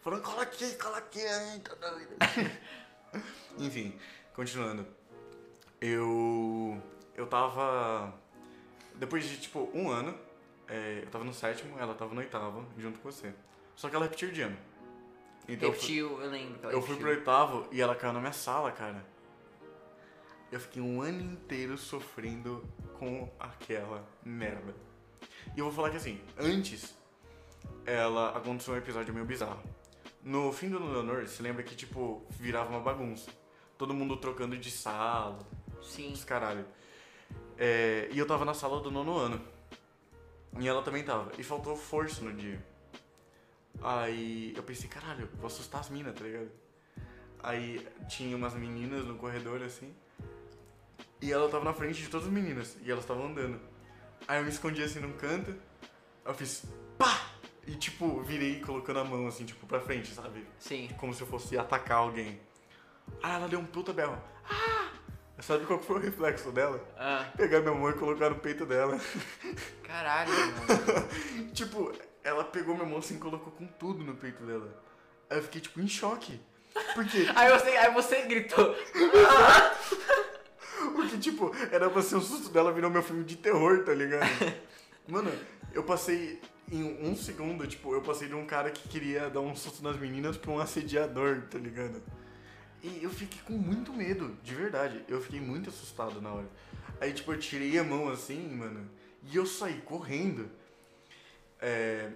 Falando, cola aqui, cola aqui, hein, tá doido. <laughs> enfim, continuando. Eu. Eu tava. Depois de tipo um ano, é, eu tava no sétimo, ela tava no oitavo, junto com você. Só que ela repetiu de ano. Então eu fui- repetiu, eu lembro ela eu fui pro repetiu. oitavo e ela caiu na minha sala, cara. Eu fiquei um ano inteiro sofrendo com aquela merda. E eu vou falar que assim, antes ela aconteceu um episódio meio bizarro. No fim do Leonor, se lembra que tipo virava uma bagunça. Todo mundo trocando de sala, Sim. os caralho. É, e eu tava na sala do nono ano. E ela também tava. E faltou força no dia. Aí eu pensei, caralho, vou assustar as minas, tá ligado? Aí tinha umas meninas no corredor assim. E ela tava na frente de todas as meninas. E elas estavam andando. Aí eu me escondi assim num canto. Aí eu fiz pá! E tipo, virei colocando a mão assim, tipo, pra frente, sabe? Sim. Como se eu fosse atacar alguém. Aí ela deu um puta berro. Ah! Sabe qual foi o reflexo dela? Ah, Pegar minha mão e colocar no peito dela. caralho, <laughs> mano. tipo, ela pegou minha mão assim e colocou com tudo no peito dela. Aí eu fiquei, tipo, em choque. Por quê? <laughs> Aí você, aí você gritou. <laughs> Porque, tipo, era pra ser um susto dela, virou meu filme de terror, tá ligado? Mano, eu passei em um segundo, tipo, eu passei de um cara que queria dar um susto nas meninas pra um assediador, tá ligado? E eu fiquei com muito medo, de verdade. Eu fiquei muito assustado na hora. Aí, tipo, eu tirei a mão assim, mano, e eu saí correndo. É...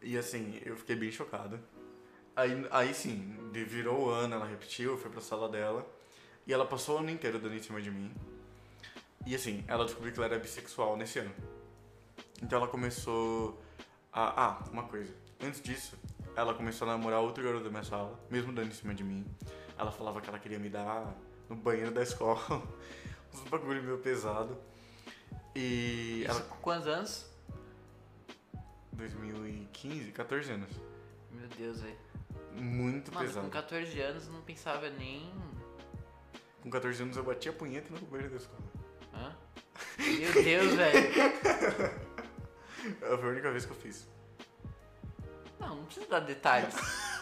E assim, eu fiquei bem chocado. Aí, aí sim, virou ano, ela repetiu, fui pra sala dela. E ela passou o ano inteiro dando em cima de mim. E assim, ela descobriu que ela era bissexual nesse ano. Então ela começou a. Ah, uma coisa. Antes disso, ela começou a namorar outro garoto da minha sala, mesmo dando em cima de mim. Ela falava que ela queria me dar no banheiro da escola. <laughs> Uns bagulho meio pesado. E Isso ela. com quantos anos? 2015, 14 anos. Meu Deus, velho. Muito Mano, pesado. com 14 anos eu não pensava nem. Com 14 anos eu bati a punheta no banheiro da escola. Hã? Meu Deus, velho. <laughs> Foi a única vez que eu fiz. Não, não precisa dar detalhes.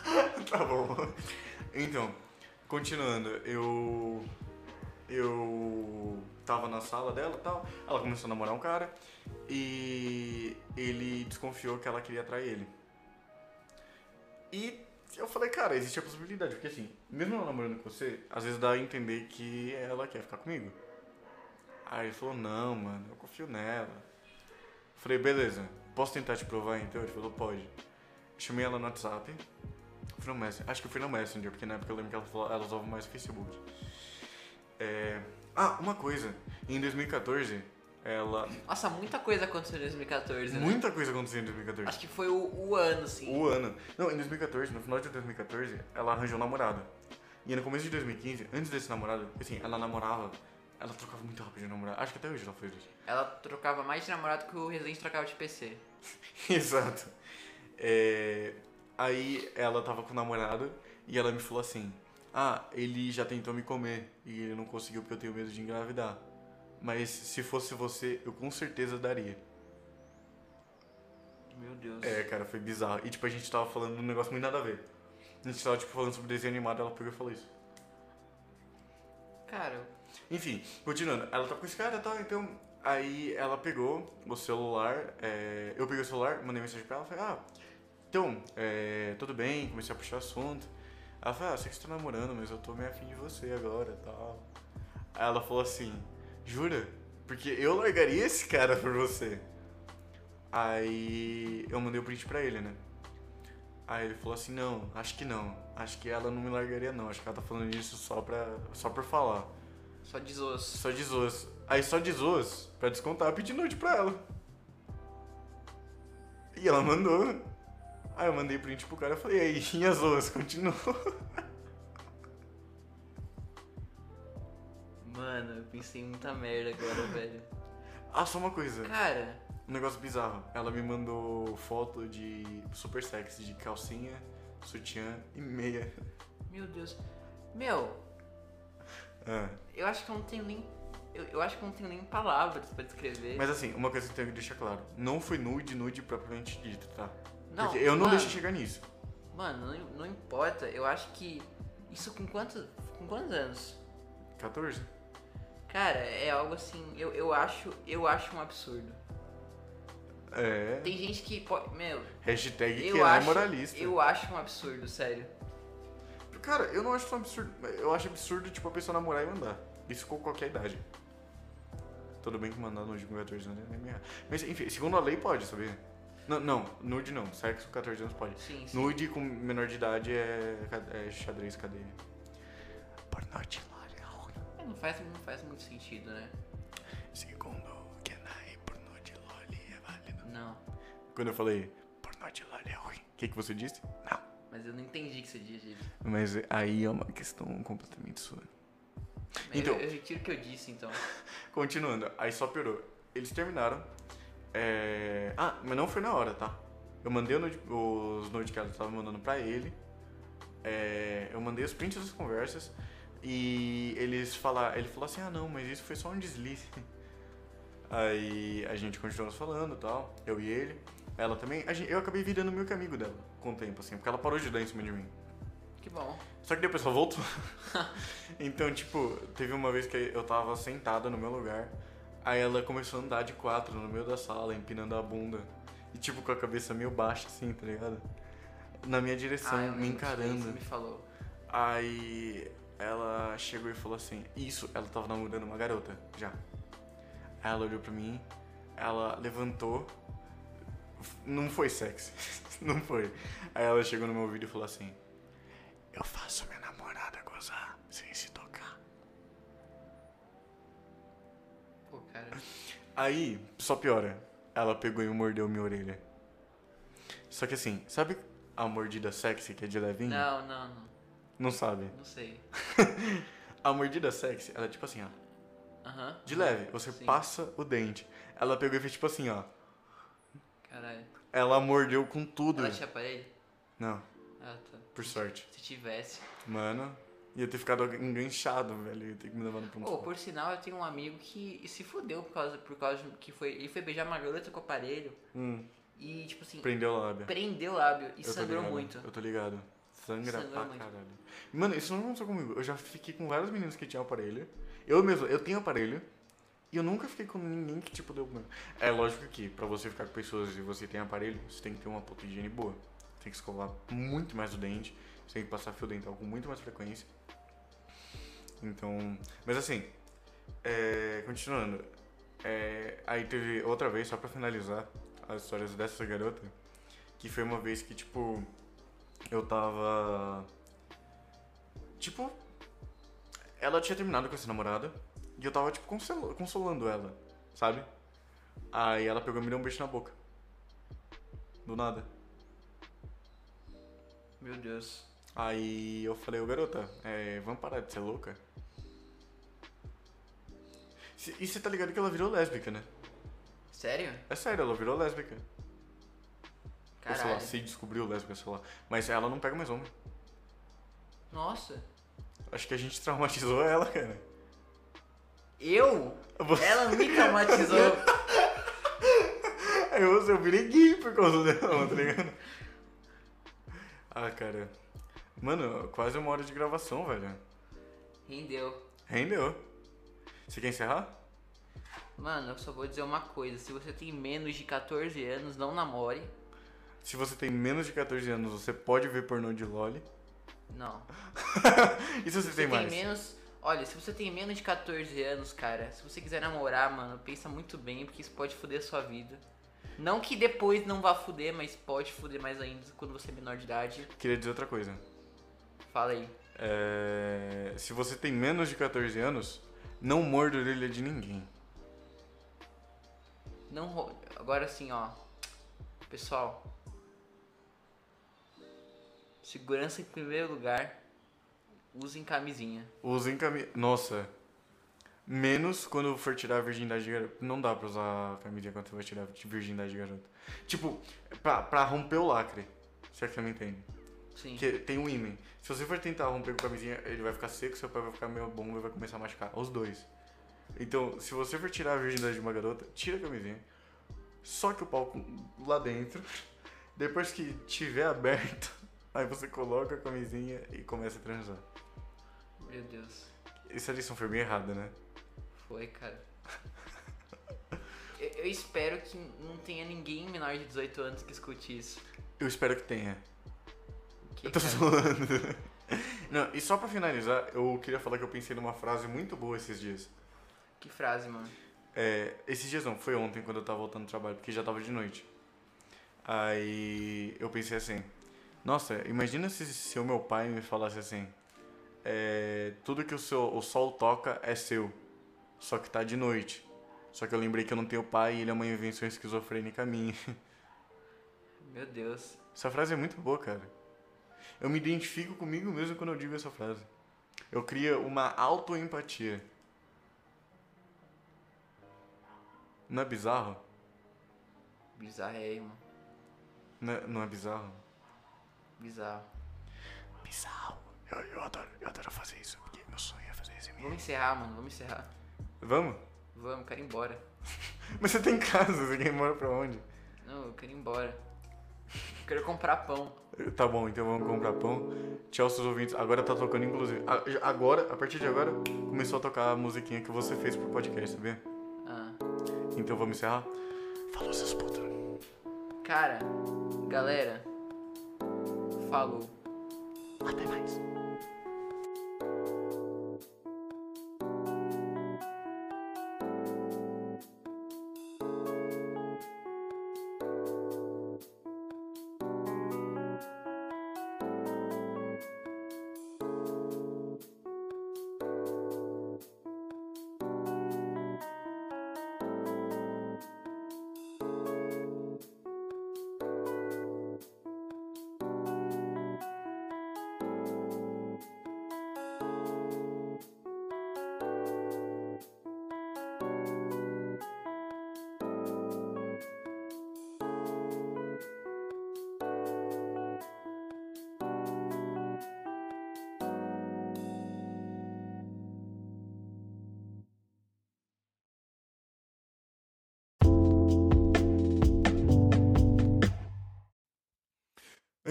<laughs> tá bom. Então, continuando, eu. Eu tava na sala dela e tal. Ela começou a namorar um cara e ele desconfiou que ela queria atrair ele. E eu falei, cara, existe a possibilidade, porque assim, mesmo ela namorando com você, às vezes dá a entender que ela quer ficar comigo. Aí ele falou, não, mano, eu confio nela. Falei, beleza, posso tentar te provar então? Ele falou, pode. Chamei ela no WhatsApp. Foi no Messenger. Acho que foi no Messenger, porque na época eu lembro que ela, falou, ela usava mais o Facebook. É... Ah, uma coisa. Em 2014, ela. Nossa, muita coisa aconteceu em 2014, né? Muita coisa aconteceu em 2014. Acho que foi o, o ano, assim. O ano. Não, em 2014, no final de 2014, ela arranjou um namorado. E no começo de 2015, antes desse namorado, assim, ela namorava. Ela trocava muito rápido de namorado. Acho que até hoje ela faz isso. Ela trocava mais de namorado que o Resident trocava de PC. <laughs> Exato. É, Aí ela tava com o namorado e ela me falou assim: Ah, ele já tentou me comer e ele não conseguiu porque eu tenho medo de engravidar. Mas se fosse você, eu com certeza daria. Meu Deus. É, cara, foi bizarro. E tipo, a gente tava falando de um negócio muito nada a ver. A gente tava tipo falando sobre desenho animado ela pegou e falou isso. Cara, Enfim, continuando. Ela tá com esse cara e tal, então. Aí ela pegou o celular, é, eu peguei o celular, mandei mensagem pra ela, falei, ah, então, é, tudo bem, comecei a puxar assunto. Ela falou, ah, sei que você tá namorando, mas eu tô meio afim de você agora e tal. Aí ela falou assim, jura? Porque eu largaria esse cara por você. Aí eu mandei o print pra ele, né? Aí ele falou assim, não, acho que não. Acho que ela não me largaria não. Acho que ela tá falando isso só pra. só por falar. só diz osso. Só de zoas. Aí só de zoas, pra descontar, eu pedi nude pra ela. E ela mandou. Aí eu mandei print pro cara e falei, e aí, e as zoas, continuou. Mano, eu pensei em muita merda agora, <laughs> velho. Ah, só uma coisa, Cara, um negócio bizarro. Ela me mandou foto de super sexy, de calcinha, sutiã e meia. meu Deus. Meu, Ah. eu acho que eu não tenho nem. Eu, eu acho que eu não tenho nem palavras pra descrever. Mas assim, uma coisa que eu tenho que deixar claro. Não foi nude, nude propriamente dito, tá? Não, Porque eu não mano, deixei chegar nisso. Mano, não, não importa. Eu acho que. Isso com quantos. Com quantos anos? 14? Cara, é algo assim. Eu, eu acho. Eu acho um absurdo. É. Tem gente que pode. Meu, Hashtag que eu é acho. moralista. Eu acho um absurdo, sério. Cara, eu não acho tão absurdo. Eu acho absurdo, tipo, a pessoa namorar e mandar. Isso com qualquer idade. Tudo bem que mandar com 14 anos é meio. Mas enfim, segundo a lei pode, sabia? Não, não, nude não. Sexo com 14 anos pode. Sim, sim. Nude com menor de idade é, é xadrez cadeia. Pornô de lolly é ruim. É, Não faz, não faz muito sentido, né? Segundo o Kenai, pornô de lolly é válido. Não. Quando eu falei pornô de lolly é ruim, o que, que você disse? Não. Mas eu não entendi o que você disse. Mas aí é uma questão completamente sua. Mas Então. Eu, eu retiro o que eu disse, então. <laughs> Continuando, aí só piorou. Eles terminaram. É, Ah, mas não foi na hora, tá? Eu mandei nude- os nude que ela tava mandando pra ele. É, Eu mandei os prints das conversas. E eles falaram. Ele falou assim: ah, não, mas isso foi só um deslize. <laughs> Aí a gente continuou falando e tal. Eu e ele. Ela também. gente- eu acabei virando meio que amigo dela com o tempo, assim, porque ela parou de dar em cima de mim. Que bom. Só que depois só voltou. <laughs> então, tipo, teve uma vez que eu tava sentada no meu lugar, aí ela começou a andar de quatro no meio da sala, empinando a bunda. E tipo, com a cabeça meio baixa, assim, tá ligado? Na minha direção, Ah, me encarando. Você me falou. Aí ela chegou e falou assim, isso, ela tava namorando uma garota, já. Aí ela olhou pra mim, ela levantou, não foi sexy, <laughs> não foi. Aí ela chegou no meu ouvido e falou assim, eu faço minha namorada gozar sem se tocar. Aí, só piora, ela pegou e mordeu minha orelha. Só que assim, sabe a mordida sexy que é de levinho? Não, não, não. Não sabe. Não sei. <laughs> A mordida sexy, ela é tipo assim, ó. Aham. De leve, você Sim. passa o dente. Ela pegou e fez tipo assim, ó. Caralho. Ela mordeu com tudo. Ela tinha aparelho? Não, Ah, tá. por sorte. Se tivesse. Mano, ia ter ficado enganchado, velho. Ia ter que me levar no ponto. Pô, por sinal, eu tenho um amigo que se fudeu por causa, por causa que foi. Ele foi beijar uma garota com aparelho Hum, e, tipo assim, prendeu a lábia. prendeu o lábio e Eu sangrou ligado, muito. Eu tô ligado. Sangra Sangrou pra muito. caralho. Mano, isso não aconteceu comigo. Eu já fiquei com vários meninos que tinham aparelho. Eu mesmo, eu tenho aparelho. E eu nunca fiquei com ninguém que, tipo, deu. É lógico que pra você ficar com pessoas e você tem aparelho, você tem que ter uma puta higiene boa. Tem que escovar muito mais o dente. Você tem que passar fio dental com muito mais frequência. Então. Mas assim. é, continuando. é, aí teve outra vez, só pra finalizar as histórias dessa garota. Que foi uma vez que, tipo. Eu tava. Tipo. Ela tinha terminado com essa namorada. E eu tava, tipo, consolo- consolando ela, sabe? Aí ela pegou e me deu um beijo na boca. Do nada. Meu Deus. Aí eu falei, ô garota, é, vamos parar de ser louca? E você tá ligado que ela virou lésbica, né? Sério? É sério, ela virou lésbica. Ou sei lá, Caralho. se descobriu lésbica, sei lá. Mas ela não pega mais homem. Nossa. Acho que a gente traumatizou ela, cara. Eu? Você- Ela me traumatizou. Aí <laughs> eu, eu virei gay por causa dela, tá ligado? Ah, cara. Mano, quase uma hora de gravação, velho. Rendeu. Rendeu. Você quer encerrar? Mano, eu só vou dizer uma coisa. Se você tem menos de 14 anos, não namore. Se você tem menos de 14 anos, você pode ver pornô de loli. Não. <laughs> E se você, Se tem você mais? tem menos. Olha, se você tem menos de 14 anos, cara, se você quiser namorar, mano, pensa muito bem, porque isso pode foder a sua vida. Não que depois não vá foder, mas pode foder mais ainda quando você é menor de idade. Queria dizer outra coisa. Fala aí. É, Se você tem menos de 14 anos, não morda a orelha de ninguém. Não Agora sim, ó. Pessoal. Segurança em primeiro lugar. Usem camisinha. Usem camisinha. Nossa. Menos quando for tirar a virgindade de garoto. Não dá pra usar camisinha quando você vai tirar a virgindade de garoto. Tipo, pra, pra romper o lacre. Se é que você me entende. Sim. Porque tem um ímã. Se você for tentar romper com a camisinha, ele vai ficar seco, seu pé vai ficar meio bomba e vai começar a machucar. Os dois. Então, se você for tirar a virgindade de uma garota, tira a camisinha. Soque o pau lá dentro. <laughs> Depois que tiver aberto, <laughs> aí você coloca a camisinha e começa a transar. Meu Deus. Essa lição foi bem errada, né? Foi, cara. Eu, eu espero que não tenha ninguém menor de 18 anos que escute isso. Eu espero que tenha. Que, Eu tô cara? zoando. <laughs> Não, e só pra finalizar, eu queria falar que eu pensei numa frase muito boa esses dias. Que frase, mano. É, esses dias não, foi ontem quando eu tava voltando do trabalho, porque já tava de noite. Aí eu pensei assim, nossa, imagina se, se o meu pai me falasse assim, é, tudo que o, seu, o sol toca é seu, só que tá de noite. Só que eu lembrei que eu não tenho pai e ele é uma invenção esquizofrênica minha. <laughs> Meu Deus. Essa frase é muito boa, cara. Eu me identifico comigo mesmo quando eu digo essa frase. Eu crio uma autoempatia. Não é bizarro? Bizarro é, mano. Não é, não é bizarro? Bizarro. Bizarro. Eu, eu, adoro, eu adoro fazer isso, porque meu sonho é fazer esse Vamos encerrar, mano. Vamos encerrar. Vamos? Vamos, quero ir embora. <laughs> Mas você tem casa, você quer ir embora pra onde? Não, eu quero ir embora. Quero comprar pão. Tá bom, então vamos comprar pão. Tchau, seus ouvintes. Agora tá tocando, inclusive. Agora, a partir de agora, começou a tocar a musiquinha que você fez pro podcast, sabia? Ah. Então vamos encerrar? Falou, seus putos. Cara, galera. Falou. Até mais.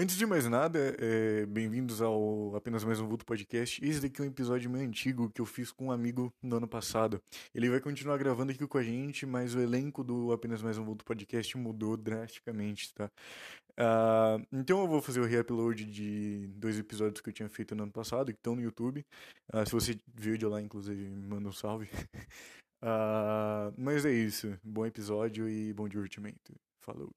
Antes de mais nada, é, bem-vindos ao Apenas Mais Um Vulto Podcast. Esse daqui é um episódio meio antigo que eu fiz com um amigo no ano passado. Ele vai continuar gravando aqui com a gente, mas o elenco do Apenas Mais Um Vulto Podcast mudou drasticamente, tá? Ah, então eu vou fazer o re-upload de dois episódios que eu tinha feito no ano passado, que estão no YouTube. Ah, se você viu de lá, inclusive, manda um salve. <laughs> Ah, mas é isso. Bom episódio e bom divertimento. Falou.